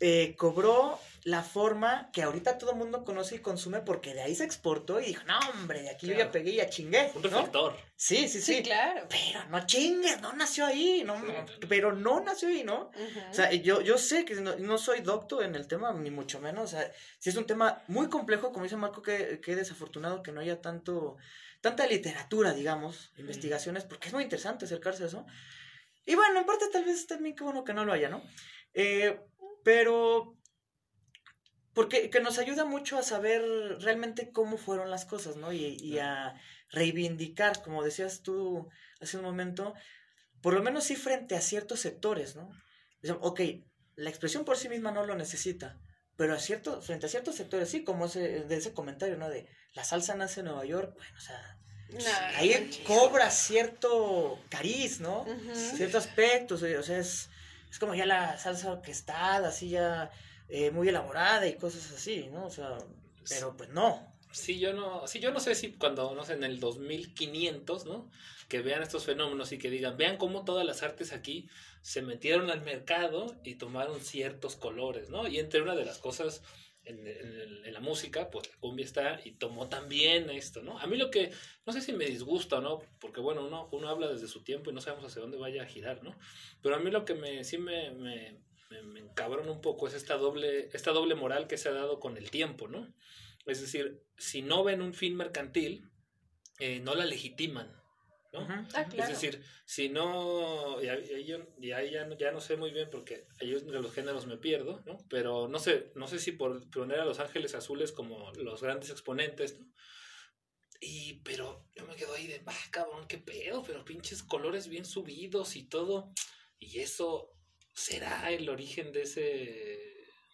eh, cobró la forma que ahorita todo el mundo conoce y consume porque de ahí se exportó y dijo, no, hombre, de aquí yo ya pegué y ya chingué. Un ¿no? reflector. Sí, sí, sí. Sí, claro. Pero no chingues, no nació ahí, no, Sí. no, pero no nació ahí, ¿no? Ujú. O sea, yo, yo sé que no, no soy docto en el tema, ni mucho menos. O sea, sí es un tema muy complejo, como dice Marco, que, que desafortunado que no haya tanto, tanta literatura, digamos, investigaciones, porque es muy interesante acercarse a eso. Y bueno, en parte tal vez también qué bueno que no lo haya, ¿no? Eh, pero porque que nos ayuda mucho a saber realmente cómo fueron las cosas, ¿no? Y, y a reivindicar, como decías tú hace un momento, por lo menos sí frente a ciertos sectores, ¿no? Ok, la expresión por sí misma no lo necesita, pero a cierto, frente a ciertos sectores sí, como ese, de ese comentario, ¿no? De la salsa nace en Nueva York, bueno, o sea, No, ahí cobra cierto cariz, ¿no? Ujú. Ciertos aspectos, o sea, es, es como ya la salsa orquestada, así ya eh, muy elaborada y cosas así, ¿no? O sea, pero pues no. Sí, yo no, sí, yo no sé si cuando, no sé, en el 2500, ¿no? Que vean estos fenómenos y que digan, vean cómo todas las artes aquí se metieron al mercado y tomaron ciertos colores, ¿no? Y entre una de las cosas en, en la música, pues la cumbia está y tomó también esto, ¿no? A mí lo que, no sé si me disgusta o no, porque bueno, uno, uno habla desde su tiempo y no sabemos hacia dónde vaya a girar, ¿no? Pero a mí lo que me, sí me, me, me encabrona un poco es esta doble, esta doble moral que se ha dado con el tiempo, ¿no? Es decir, si no ven un fin mercantil, eh, no la legitiman, ¿no? Ah, claro. Es decir, si no, y ahí, y ahí yo- y ahí ya, no- ya no sé muy bien porque ahí entre los géneros me pierdo, ¿no? Pero no sé, no sé si por poner a Los Ángeles Azules como los grandes exponentes, ¿no? Y, pero yo me quedo ahí de, ah, cabrón, qué pedo, pero pinches colores bien subidos y todo. Y eso será el origen de ese,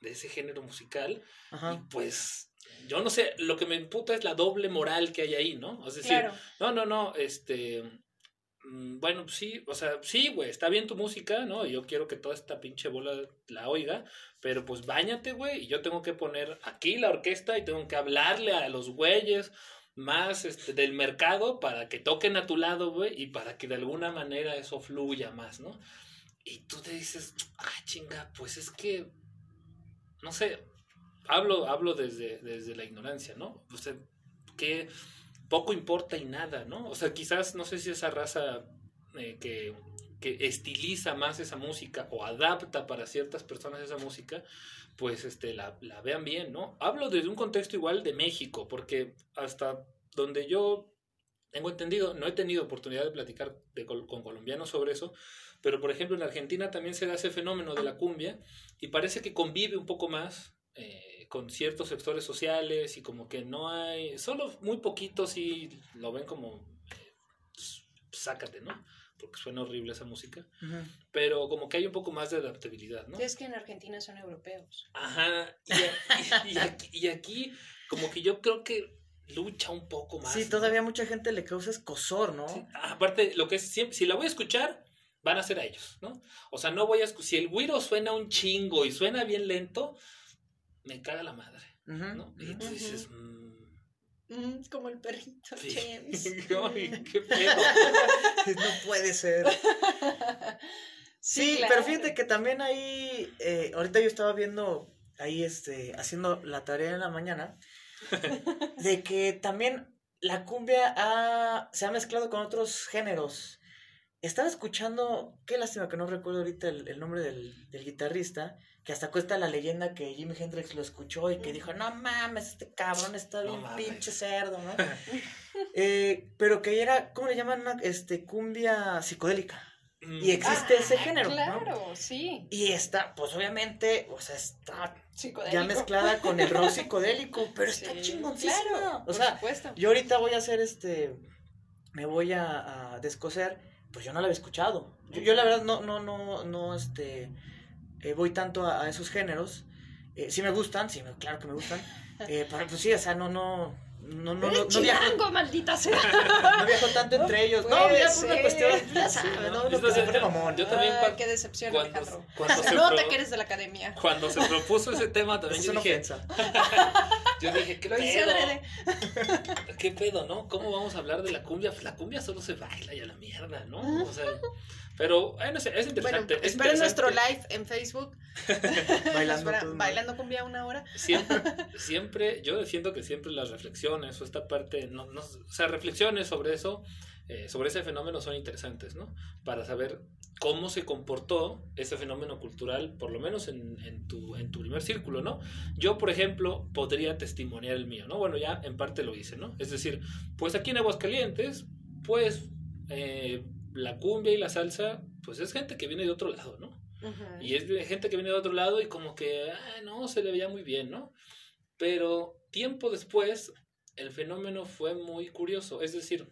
de ese género musical. Ajá. Y pues, yo no sé, lo que me imputa es la doble moral que hay ahí, ¿no? Es decir, Claro. no, no, no, este. mm, Bueno, sí, o sea, sí, güey, está bien tu música, ¿no? Yo quiero que toda esta pinche bola la oiga, pero pues bañate, güey, y yo tengo que poner aquí la orquesta y tengo que hablarle a los güeyes más este, del mercado para que toquen a tu lado, güey, y para que de alguna manera eso fluya más, ¿no? Y tú te dices, ah, chinga, pues es que, no sé, hablo, hablo desde, desde la ignorancia, ¿no? O sea, que poco importa y nada, ¿no? O sea, quizás, no sé si esa raza eh, que, que estiliza más esa música o adapta para ciertas personas esa música, pues este, la, la vean bien, ¿no? Hablo desde un contexto igual de México, porque hasta donde yo tengo entendido, no he tenido oportunidad de platicar de col- con colombianos sobre eso, pero por ejemplo en Argentina también se da ese fenómeno de la cumbia y parece que convive un poco más eh, con ciertos sectores sociales y como que no hay, solo muy poquitos y lo ven como, eh, pues, sácate, ¿no? Porque suena horrible esa música, Ujú. pero como que hay un poco más de adaptabilidad, ¿no? Es que en Argentina son europeos. Ajá, y, a- (laughs) y- y aquí, y aquí como que yo creo que lucha un poco más. Sí, ¿no? todavía mucha gente le causa escosor, ¿no? Sí, Aparte, lo que es, si, si la voy a escuchar, van a ser a ellos, ¿no? O sea, no voy a escuchar, si el güiro suena un chingo y suena bien lento, me caga la madre, ¿no? Y tú dices, mm, Mm, como el perrito sí. James. (laughs) Ay, (laughs) qué pedo. (laughs) no puede ser. Sí, claro. pero fíjate que también ahí, eh, ahorita yo estaba viendo ahí, este, haciendo la tarea en la mañana, (laughs) de que también la cumbia ha- se ha mezclado con otros géneros. Estaba escuchando, qué lástima que no recuerdo ahorita el, el nombre del, del guitarrista, que hasta cuesta la leyenda que Jimi Hendrix lo escuchó y que dijo, no mames, este cabrón está bien pinche cerdo, ¿no? (laughs) Eh, pero que era, ¿cómo le llaman? Una, este, cumbia psicodélica. Y existe ese Ah, género, ¿no? Claro, sí. Y está, pues obviamente, o sea, está ya mezclada con el rock (laughs) psicodélico, pero está Sí, chingoncísima. Claro, o por sea, supuesto. yo ahorita voy a hacer este, me voy a, a descoser, pues yo no la había escuchado. Yo, yo la verdad no, no, no, no, este, eh, voy tanto a, a esos géneros. Eh, sí me gustan, sí, claro que me gustan. (laughs) Eh, pero pues sí, o sea, no, no, no, no, no, ¡Eres no viajo, maldita sea! (laughs) no viajo tanto entre ellos. No, ya por una cuestión, ya sabes, ¿no? ¿no? Pone mamón. yo también qué decepción, cuando, Alejandro. cuando se No pro- te que eres de la academia. cuando se propuso ese tema también yo dije. (laughs) yo dije, ¿qué Lo hice. (laughs) ¿Qué pedo, no? ¿Cómo vamos a hablar de la cumbia? Pues la cumbia solo se baila y a la mierda, ¿no? O sea, pero, ay, no sé, es Bueno, interesante. es esperen interesante. nuestro live en Facebook. (laughs) Bailando bailando cumbia una hora. Siempre, (laughs) siempre, yo defiendo que siempre las reflexiones o esta parte, no, no, o sea, reflexiones sobre eso, eh, sobre ese fenómeno son interesantes, ¿no? Para saber cómo se comportó ese fenómeno cultural, por lo menos en, en tu, en tu primer círculo, ¿no? Yo, por ejemplo, podría testimoniar el mío, ¿no? Bueno, ya en parte lo hice, ¿no? Es decir, pues aquí en Aguascalientes, pues eh, la cumbia y la salsa, pues es gente que viene de otro lado, ¿no? Y es gente que viene de otro lado y como que, ah, no, se le veía muy bien, ¿no? Pero tiempo después, el fenómeno fue muy curioso. Es decir,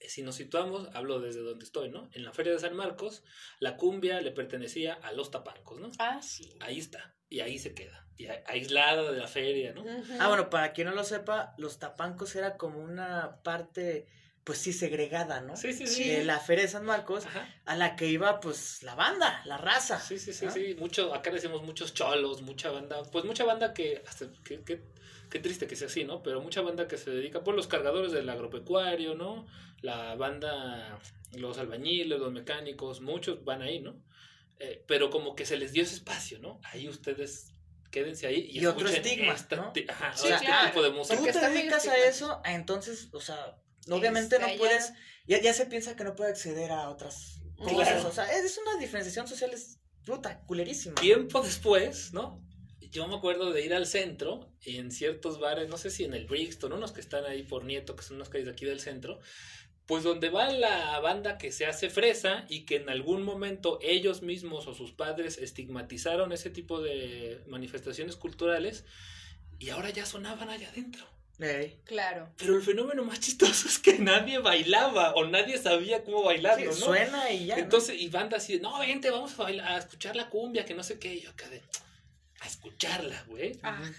si nos situamos, hablo desde donde estoy, ¿no? En la Feria de San Marcos, la cumbia le pertenecía a los tapancos, ¿no? Ah, sí. Ahí está. Y ahí se queda. Y a- aislada de la feria, ¿no? Ah, bueno, para quien no lo sepa, los tapancos era como una parte, pues sí, segregada, ¿no? Sí, sí, Sí. sí. De la Feria de San Marcos, Ajá. a la que iba, pues, la banda, la raza. Sí, sí, sí, ¿no? sí. Mucho, acá decimos muchos cholos, mucha banda. Pues mucha banda que, hasta, que, que- qué triste que sea así, ¿no? Pero mucha banda que se dedica, pues los cargadores del agropecuario, ¿no? La banda, los albañiles, los mecánicos, muchos van ahí, ¿no? Eh, pero como que se les dio ese espacio, ¿no? Ahí ustedes quédense ahí y, Y otro escuchen estigma, esta ¿no? ajá, Sí, este claro. tipo de Tú música. Porque te dedicas a eso, entonces, o sea, obviamente no puedes, ya, ya se piensa que no puede acceder a otras Claro. cosas, o sea, es, es una diferenciación social, es puta, culerísima. Tiempo después, ¿no? Yo me acuerdo de ir al centro y en ciertos bares, no sé si en el Brixton, unos que están ahí por Nieto, que son unas calles de aquí del centro, pues donde va la banda que se hace fresa y que en algún momento ellos mismos o sus padres estigmatizaron ese tipo de manifestaciones culturales y ahora ya sonaban allá adentro. Claro. Pero el fenómeno más chistoso es que nadie bailaba o nadie sabía cómo bailarlo, Sí, ¿no? Suena y ya. ¿no? Entonces, y banda así de, no, vente, vamos a bailar, a escuchar la cumbia, que no sé qué. Y yo acá de, a escucharla, güey.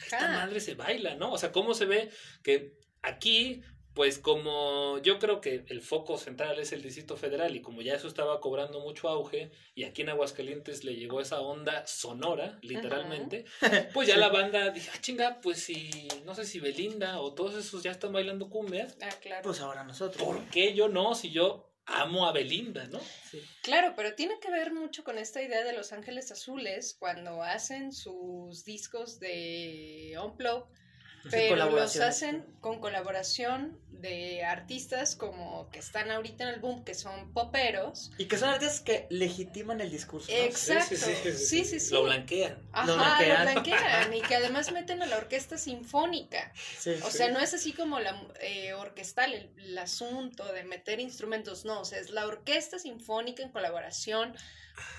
Esta madre se baila, ¿no? O sea, ¿cómo se ve que aquí, pues como yo creo que el foco central es el Distrito Federal y como ya eso estaba cobrando mucho auge y aquí en Aguascalientes le llegó esa onda sonora, literalmente, (laughs) pues ya la banda dije, ah, chinga, pues si, no sé si Belinda o todos esos ya están bailando cumbias, Ah, claro. Pues ahora nosotros. ¿por qué yo no? Si yo amo a Belinda, ¿no? Claro, pero tiene que ver mucho con esta idea de Los Ángeles Azules cuando hacen sus discos de Unplug, Sí, pero los hacen con colaboración de artistas como que están ahorita en el boom, que son poperos. Y que son artistas que legitiman el discurso. ¿no? Exacto. Sí, sí, sí. Lo blanquean. Ajá, Lo lo blanquean. blanquean. Y que (laughs) además meten a la orquesta sinfónica. Sí, O sí. sea, no es así como la eh, orquestal, el, el asunto de meter instrumentos, no, o sea, es la orquesta sinfónica en colaboración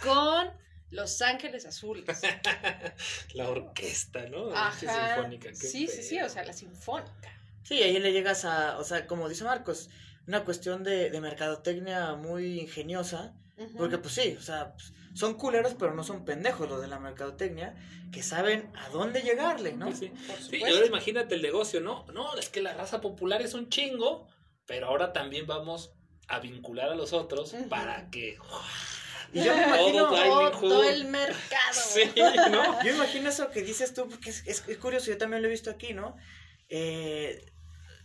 con Los Ángeles Azules. (laughs) La orquesta, ¿no? Ajá. Sinfónica. qué Sí, sí, sí, o sea, la sinfónica. Sí, ahí le llegas a, o sea, como dice Marcos, una cuestión de, de mercadotecnia muy ingeniosa, porque pues sí, o sea, pues, son culeros, pero no son pendejos los de la mercadotecnia, que saben a dónde llegarle, ¿no? Sí, sí. Sí, ahora imagínate el negocio, ¿no? No, es que la raza popular es un chingo, pero ahora también vamos a vincular a los otros para que... Y yo me imagino, Todo el mercado. (laughs) Sí, ¿no? yo imagino eso que dices tú, porque es, es- es curioso, yo también lo he visto aquí, ¿no? Eh,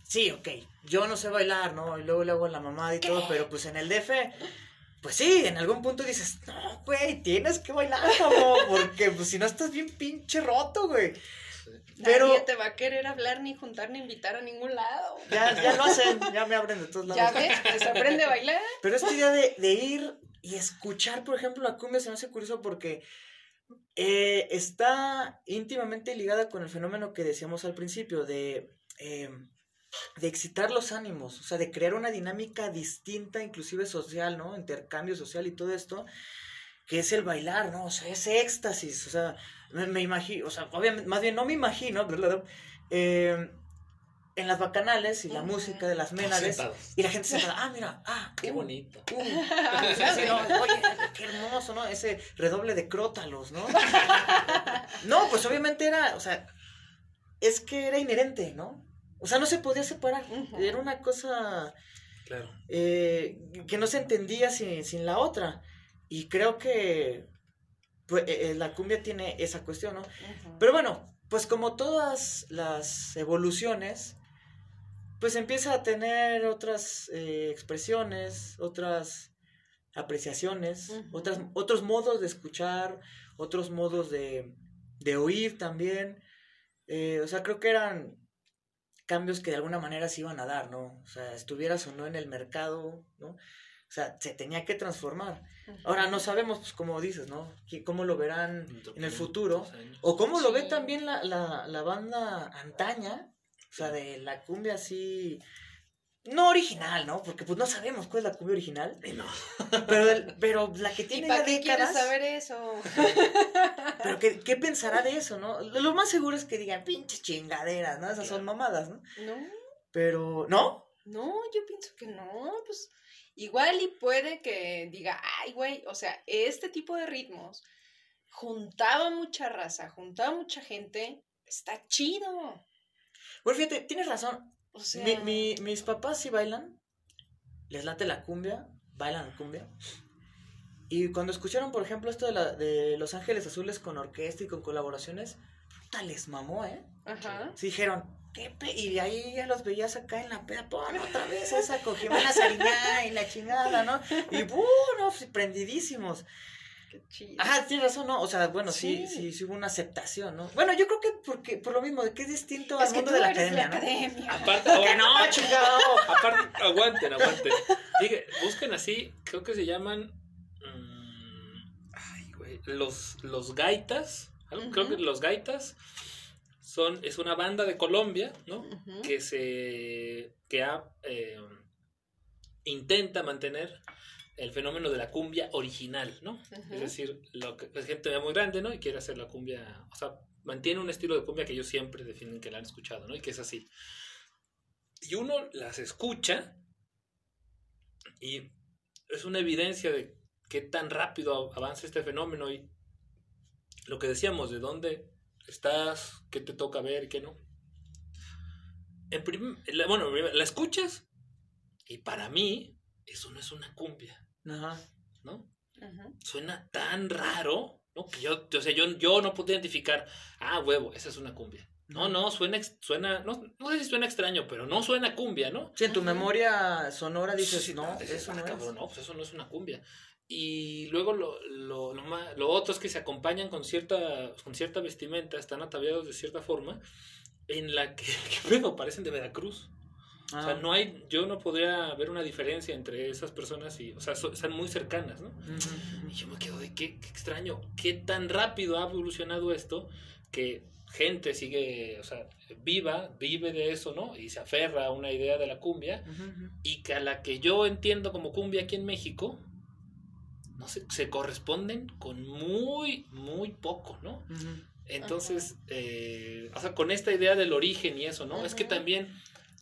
sí, ok, yo no sé bailar, ¿no? Y luego le hago la mamada y todo, pero pues en el DF, pues sí, en algún punto dices, no, güey, tienes que bailar, cabrón, porque pues si no estás bien pinche roto, güey. Pero- Nadie te va a querer hablar, ni juntar, ni invitar a ningún lado. Ya, ya lo hacen, ya me abren de todos lados. Ya ves, pues aprende a bailar. Pero esta idea de, de ir y escuchar, por ejemplo, la cumbia se me hace curioso porque eh, está íntimamente ligada con el fenómeno que decíamos al principio de, eh, de excitar los ánimos, o sea, de crear una dinámica distinta, inclusive social, ¿no? Intercambio social y todo esto, que es el bailar, ¿no? O sea, ese éxtasis, o sea, me, imagino, o sea, obviamente, más bien no me imagino, eh, en las bacanales y la música de las ménades, Sentados. y la gente se va, ah, mira, ah, Qué uh, bonito. uh. Sí, sí, no, (laughs) oye, qué hermoso, ¿no? Ese redoble de crótalos, ¿no? (laughs) No, pues obviamente era, o sea, es que era inherente, ¿no? O sea, no se podía separar. Era una cosa Claro. eh, que no se entendía sin, sin la otra. Y creo que pues, eh, eh, la cumbia tiene esa cuestión, ¿no? Pero bueno, pues como todas las evoluciones, pues empieza a tener otras eh, expresiones, otras apreciaciones, otras, otros modos de escuchar, otros modos de, de oír también. Eh, o sea, creo que eran cambios que de alguna manera se iban a dar, ¿no? O sea, estuvieras o no en el mercado, ¿no? O sea, se tenía que transformar. Ahora no sabemos, pues como dices, ¿no? ¿Qui- ¿Cómo lo verán en el futuro? O cómo lo ve también la, la, la banda antaña, o sea, de la cumbia así, no original, ¿no? Porque pues no sabemos cuál es la cumbia original, Y no. pero, el- pero la que ¿Y tiene para ya qué décadas, saber eso? pero que, ¿qué pensará de eso, no? Lo, más seguro es que digan, pinches chingaderas, ¿no? Esas son mamadas, ¿no? No, Pero, ¿no? no, yo pienso que no, pues igual y puede que diga, ay, güey, o sea, este tipo de ritmos juntaba mucha raza, juntaba mucha gente, está chido. Bueno, fíjate, tienes razón, O sea, Mi- mi- mis papás sí bailan, les late la cumbia, bailan cumbia. Y cuando escucharon, por ejemplo, esto de, la, de Los Ángeles Azules con orquesta y con colaboraciones, puta, les mamó, ¿eh? ajá. Sí dijeron, ¿qué pe-? Y de ahí ya los veías acá en la peda, pon otra vez esa con Jimena Sariñá y la chingada, ¿no? Y bueno, sí, prendidísimos. Qué chido. Ajá, tienes razón, ¿no? O sea, bueno, sí, Sí. sí, sí, hubo una aceptación, ¿no? Bueno, yo creo que porque, por lo mismo, de que es distinto es al que mundo tú de la eres academia, la ¿no? academia. Aparte, ¡Que no, chingado! Aparte, aguanten, aguanten. Dije, busquen así, creo que se llaman. mm, ay, güey. Los, los gaitas. algo- Creo que los gaitas son, es una banda de Colombia, ¿no? Que se. que ha, eh, intenta mantener el fenómeno de la cumbia original, ¿no? Es decir, lo que, es gente ya muy grande, ¿no? Y quiere hacer la cumbia, o sea, mantiene un estilo de cumbia que ellos siempre definen que la han escuchado, ¿no? Y que es así. Y uno las escucha y es una evidencia de qué tan rápido avanza este fenómeno y lo que decíamos, de dónde estás, qué te toca ver, qué no. En bueno, la escuchas y para mí eso no es una cumbia. Ajá. ¿No? Suena tan raro, ¿no? Que yo, o sea, yo, yo no puedo identificar, ah, huevo, esa es una cumbia. No, no, suena, suena, no, no sé si suena extraño, pero no suena cumbia, ¿no? Sí, en tu memoria sonora dices, no, eso no es. no, pues eso no es una cumbia. Y luego lo, lo, lo, lo, otro es que se acompañan con cierta, con cierta vestimenta, están ataviados de cierta forma, en la que, (laughs) ¿qué pedo? Parecen de Veracruz. O sea, ah. no hay, yo no podría ver una diferencia entre esas personas y, o sea, están muy cercanas, ¿no? Y yo me quedo de qué, qué extraño, qué tan rápido ha evolucionado esto que gente sigue, o sea, viva, vive de eso, ¿no? Y se aferra a una idea de la cumbia y que a la que yo entiendo como cumbia aquí en México, no sé, se corresponden con muy, muy poco, ¿no? Entonces, eh, o sea, con esta idea del origen y eso, ¿no? Es que también,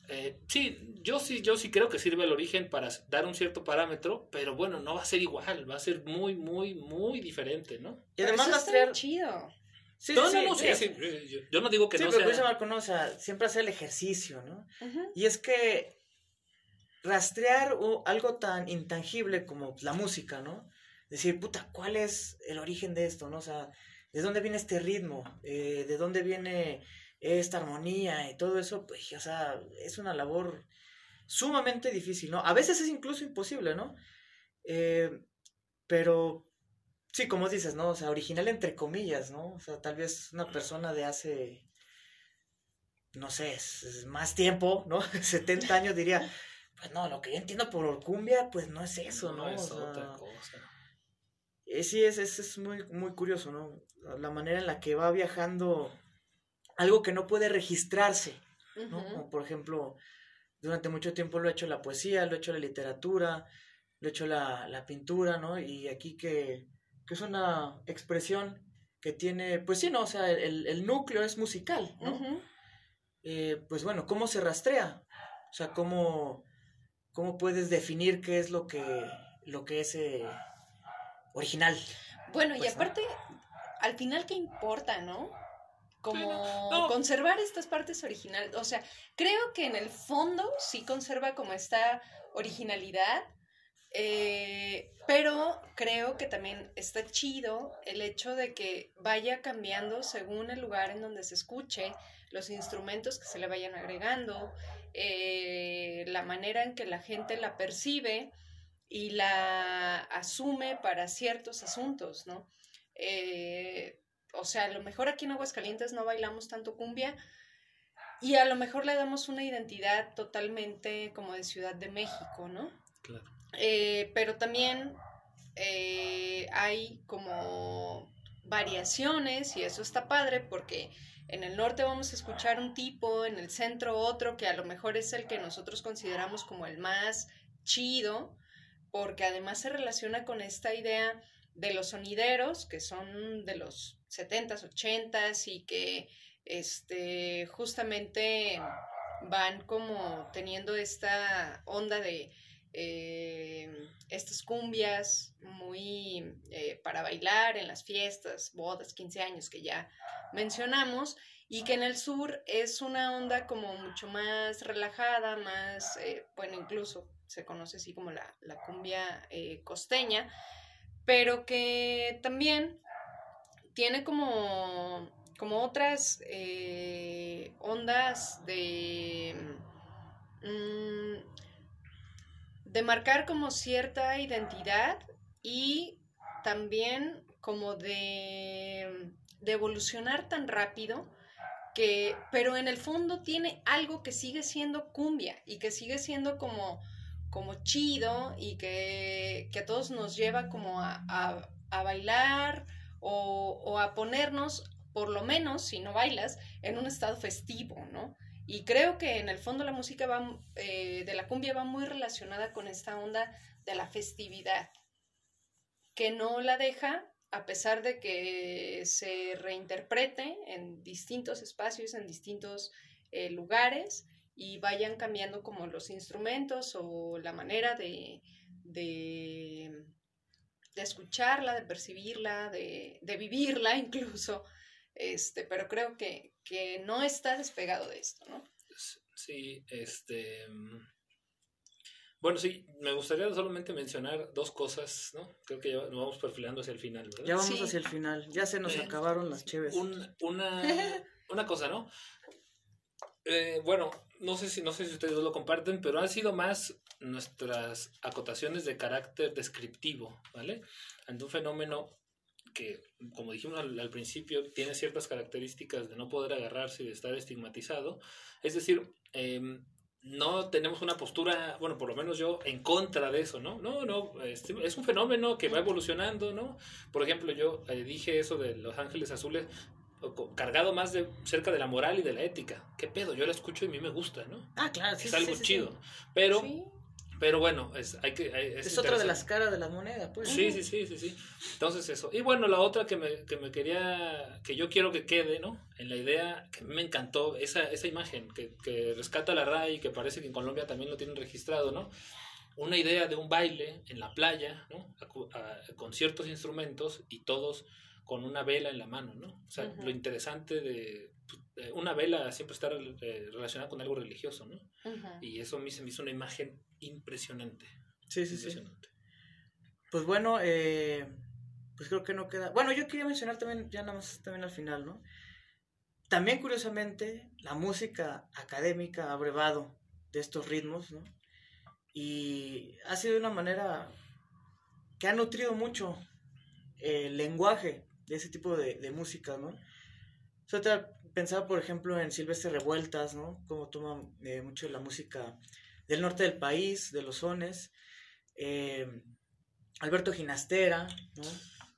eh, sí, yo sí, yo sí creo que sirve el origen para dar un cierto parámetro, pero bueno, no va a ser igual, va a ser muy, muy, muy diferente, ¿no? Y además va chido. Sí, no, no, sí, yo, no digo que no pero sea... Marco, no, o sea, siempre hacer el ejercicio, ¿no? Y es que rastrear algo tan intangible como la música, ¿no? Decir, puta, ¿cuál es el origen de esto, no? O sea, ¿de dónde viene este ritmo? Eh, ¿De dónde viene esta armonía y todo eso? Pues, o sea, es una labor sumamente difícil, ¿no? A veces es incluso imposible, ¿no? Eh, pero Sí, como dices, ¿no? O sea, original entre comillas, ¿no? O sea, tal vez una persona de hace, no sé, más tiempo, ¿no? (laughs) 70 años diría, pues no, lo que yo entiendo por cumbia, pues no es eso, ¿no? es otra cosa. Eh, sí, es, es, es, muy, muy curioso, ¿no? La manera en la que va viajando algo que no puede registrarse, ¿no? Como por ejemplo, durante mucho tiempo lo he hecho la poesía, lo he hecho la literatura, lo he hecho la, la pintura, ¿no? Y aquí que que es una expresión que tiene, pues sí, ¿no? O sea, el, núcleo es musical, ¿no? Eh, pues bueno, ¿cómo se rastrea? O sea, ¿cómo, cómo puedes definir qué es lo que, lo que es eh, original? Bueno, y pues, aparte, al final, ¿qué importa, no? Como conservar estas partes originales. O sea, creo que en el fondo sí conserva como esta originalidad, eh, pero creo que también está chido el hecho de que vaya cambiando según el lugar en donde se escuche, los instrumentos que se le vayan agregando, eh, la manera en que la gente la percibe y la asume para ciertos asuntos, ¿no? Eh, o sea, a lo mejor aquí en Aguascalientes no bailamos tanto cumbia y a lo mejor le damos una identidad totalmente como de Ciudad de México, ¿no? Claro. Eh, pero también eh, hay como variaciones y eso está padre porque en el norte vamos a escuchar un tipo, en el centro otro que a lo mejor es el que nosotros consideramos como el más chido, porque además se relaciona con esta idea de los sonideros, que son de los 70s, 80s y que este, justamente van como teniendo esta onda de eh, estas cumbias muy eh, para bailar en las fiestas, bodas, 15 años que ya mencionamos, y que en el sur es una onda como mucho más relajada, más, eh, bueno, incluso se conoce así como la, la cumbia costeña, pero que también tiene como, como otras ondas de... Mm, de marcar como cierta identidad y también como de, de evolucionar tan rápido que, pero en el fondo tiene algo que sigue siendo cumbia y que sigue siendo como, como chido y que, que a todos nos lleva como a, a, bailar o, a ponernos, por lo menos si no bailas, en un estado festivo, ¿no? Y creo que en el fondo la música eh, de la cumbia va muy relacionada con esta onda de la festividad, que no la deja, a pesar de que se reinterprete en distintos espacios, en distintos eh, lugares, y vayan cambiando como los instrumentos o la manera de, de escucharla, de percibirla, de, de, vivirla (laughs) incluso, este, pero creo que, que no está despegado de esto, ¿no? Sí, este... Bueno, sí, me gustaría solamente mencionar dos cosas, ¿no? Creo que ya nos vamos perfilando hacia el final, ¿verdad? Ya vamos hacia el final, ya se nos acabaron las chéves. una, (laughs) una cosa, ¿no? Eh, bueno, no sé si no sé si ustedes lo comparten, pero han sido más nuestras acotaciones de carácter descriptivo, ¿vale? Ante un fenómeno que, como dijimos al, principio, tiene ciertas características de no poder agarrarse y de estar estigmatizado. Es decir, eh, no tenemos una postura, bueno, por lo menos yo, en contra de eso, ¿no? No, no, este, es un fenómeno que va evolucionando, ¿no? Por ejemplo, yo eh, dije eso de Los Ángeles Azules, cargado más de cerca de la moral y de la ética. ¿Qué pedo? Yo la escucho y a mí me gusta, ¿no? Ah, claro, sí, Es algo chido. Pero pero bueno, es, hay que, es, otra de las caras de la moneda, pues. Sí, sí, sí, sí, sí. Entonces eso. Y bueno, la otra que me, que me quería, que yo quiero que quede, ¿no? En la idea, que me encantó, esa, esa imagen que, que rescata la RAI, que parece que en Colombia también lo tienen registrado, ¿no? Una idea de un baile en la playa, ¿no? con ciertos instrumentos y todos con una vela en la mano, ¿no? O sea, lo interesante de pues, una vela siempre está eh, relacionada con algo religioso, ¿no? Y eso a mí se me hizo una imagen impresionante. Sí, sí, sí. Pues bueno, eh, pues creo que no queda. Bueno, yo quería mencionar también, ya nada más también al final, ¿no? También curiosamente, la música académica ha brevado de estos ritmos, ¿no? Y ha sido de una manera que ha nutrido mucho el lenguaje de ese tipo de, de música, ¿no? O sea, pensaba, por ejemplo, en Silvestre Revueltas, ¿no? Como toma eh, mucho la música del norte del país, de los sones. Eh, Alberto Ginastera, ¿no?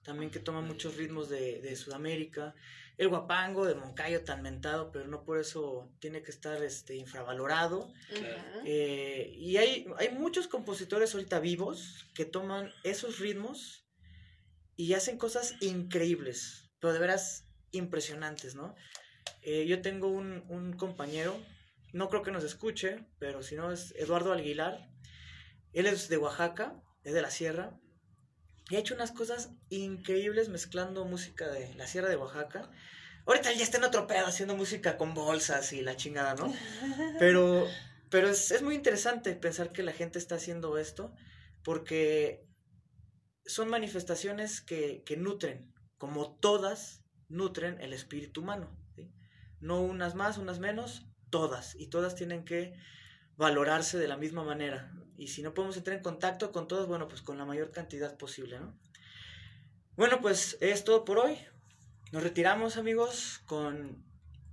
También que toma muchos ritmos de, de, Sudamérica. El guapango de Moncayo tan mentado, pero no por eso tiene que estar este, infravalorado. Eh, y hay, hay muchos compositores ahorita vivos que toman esos ritmos y hacen cosas increíbles, pero de veras impresionantes, ¿no? Eh, yo tengo un, un, compañero, no creo que nos escuche, pero si no es Eduardo Aguilar. Él es de Oaxaca, es de la sierra, y ha hecho unas cosas increíbles mezclando música de la sierra de Oaxaca. Ahorita ya está en otro pedo haciendo música con bolsas y la chingada, ¿no? (laughs) Pero, pero es, es muy interesante pensar que la gente está haciendo esto porque son manifestaciones que, que nutren, como todas nutren el espíritu humano. No unas más, unas menos, todas. Y todas tienen que valorarse de la misma manera. Y si no podemos entrar en contacto con todas, bueno, pues con la mayor cantidad posible, ¿no? Bueno, pues es todo por hoy. Nos retiramos, amigos, con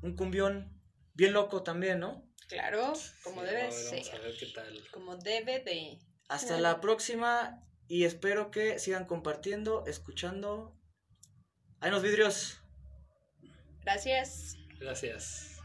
un cumbión bien loco también, ¿no? Claro, como debe ser. Como debe de. Hasta la próxima y espero que sigan compartiendo, escuchando. Ay, los vidrios! Gracias. Gracias.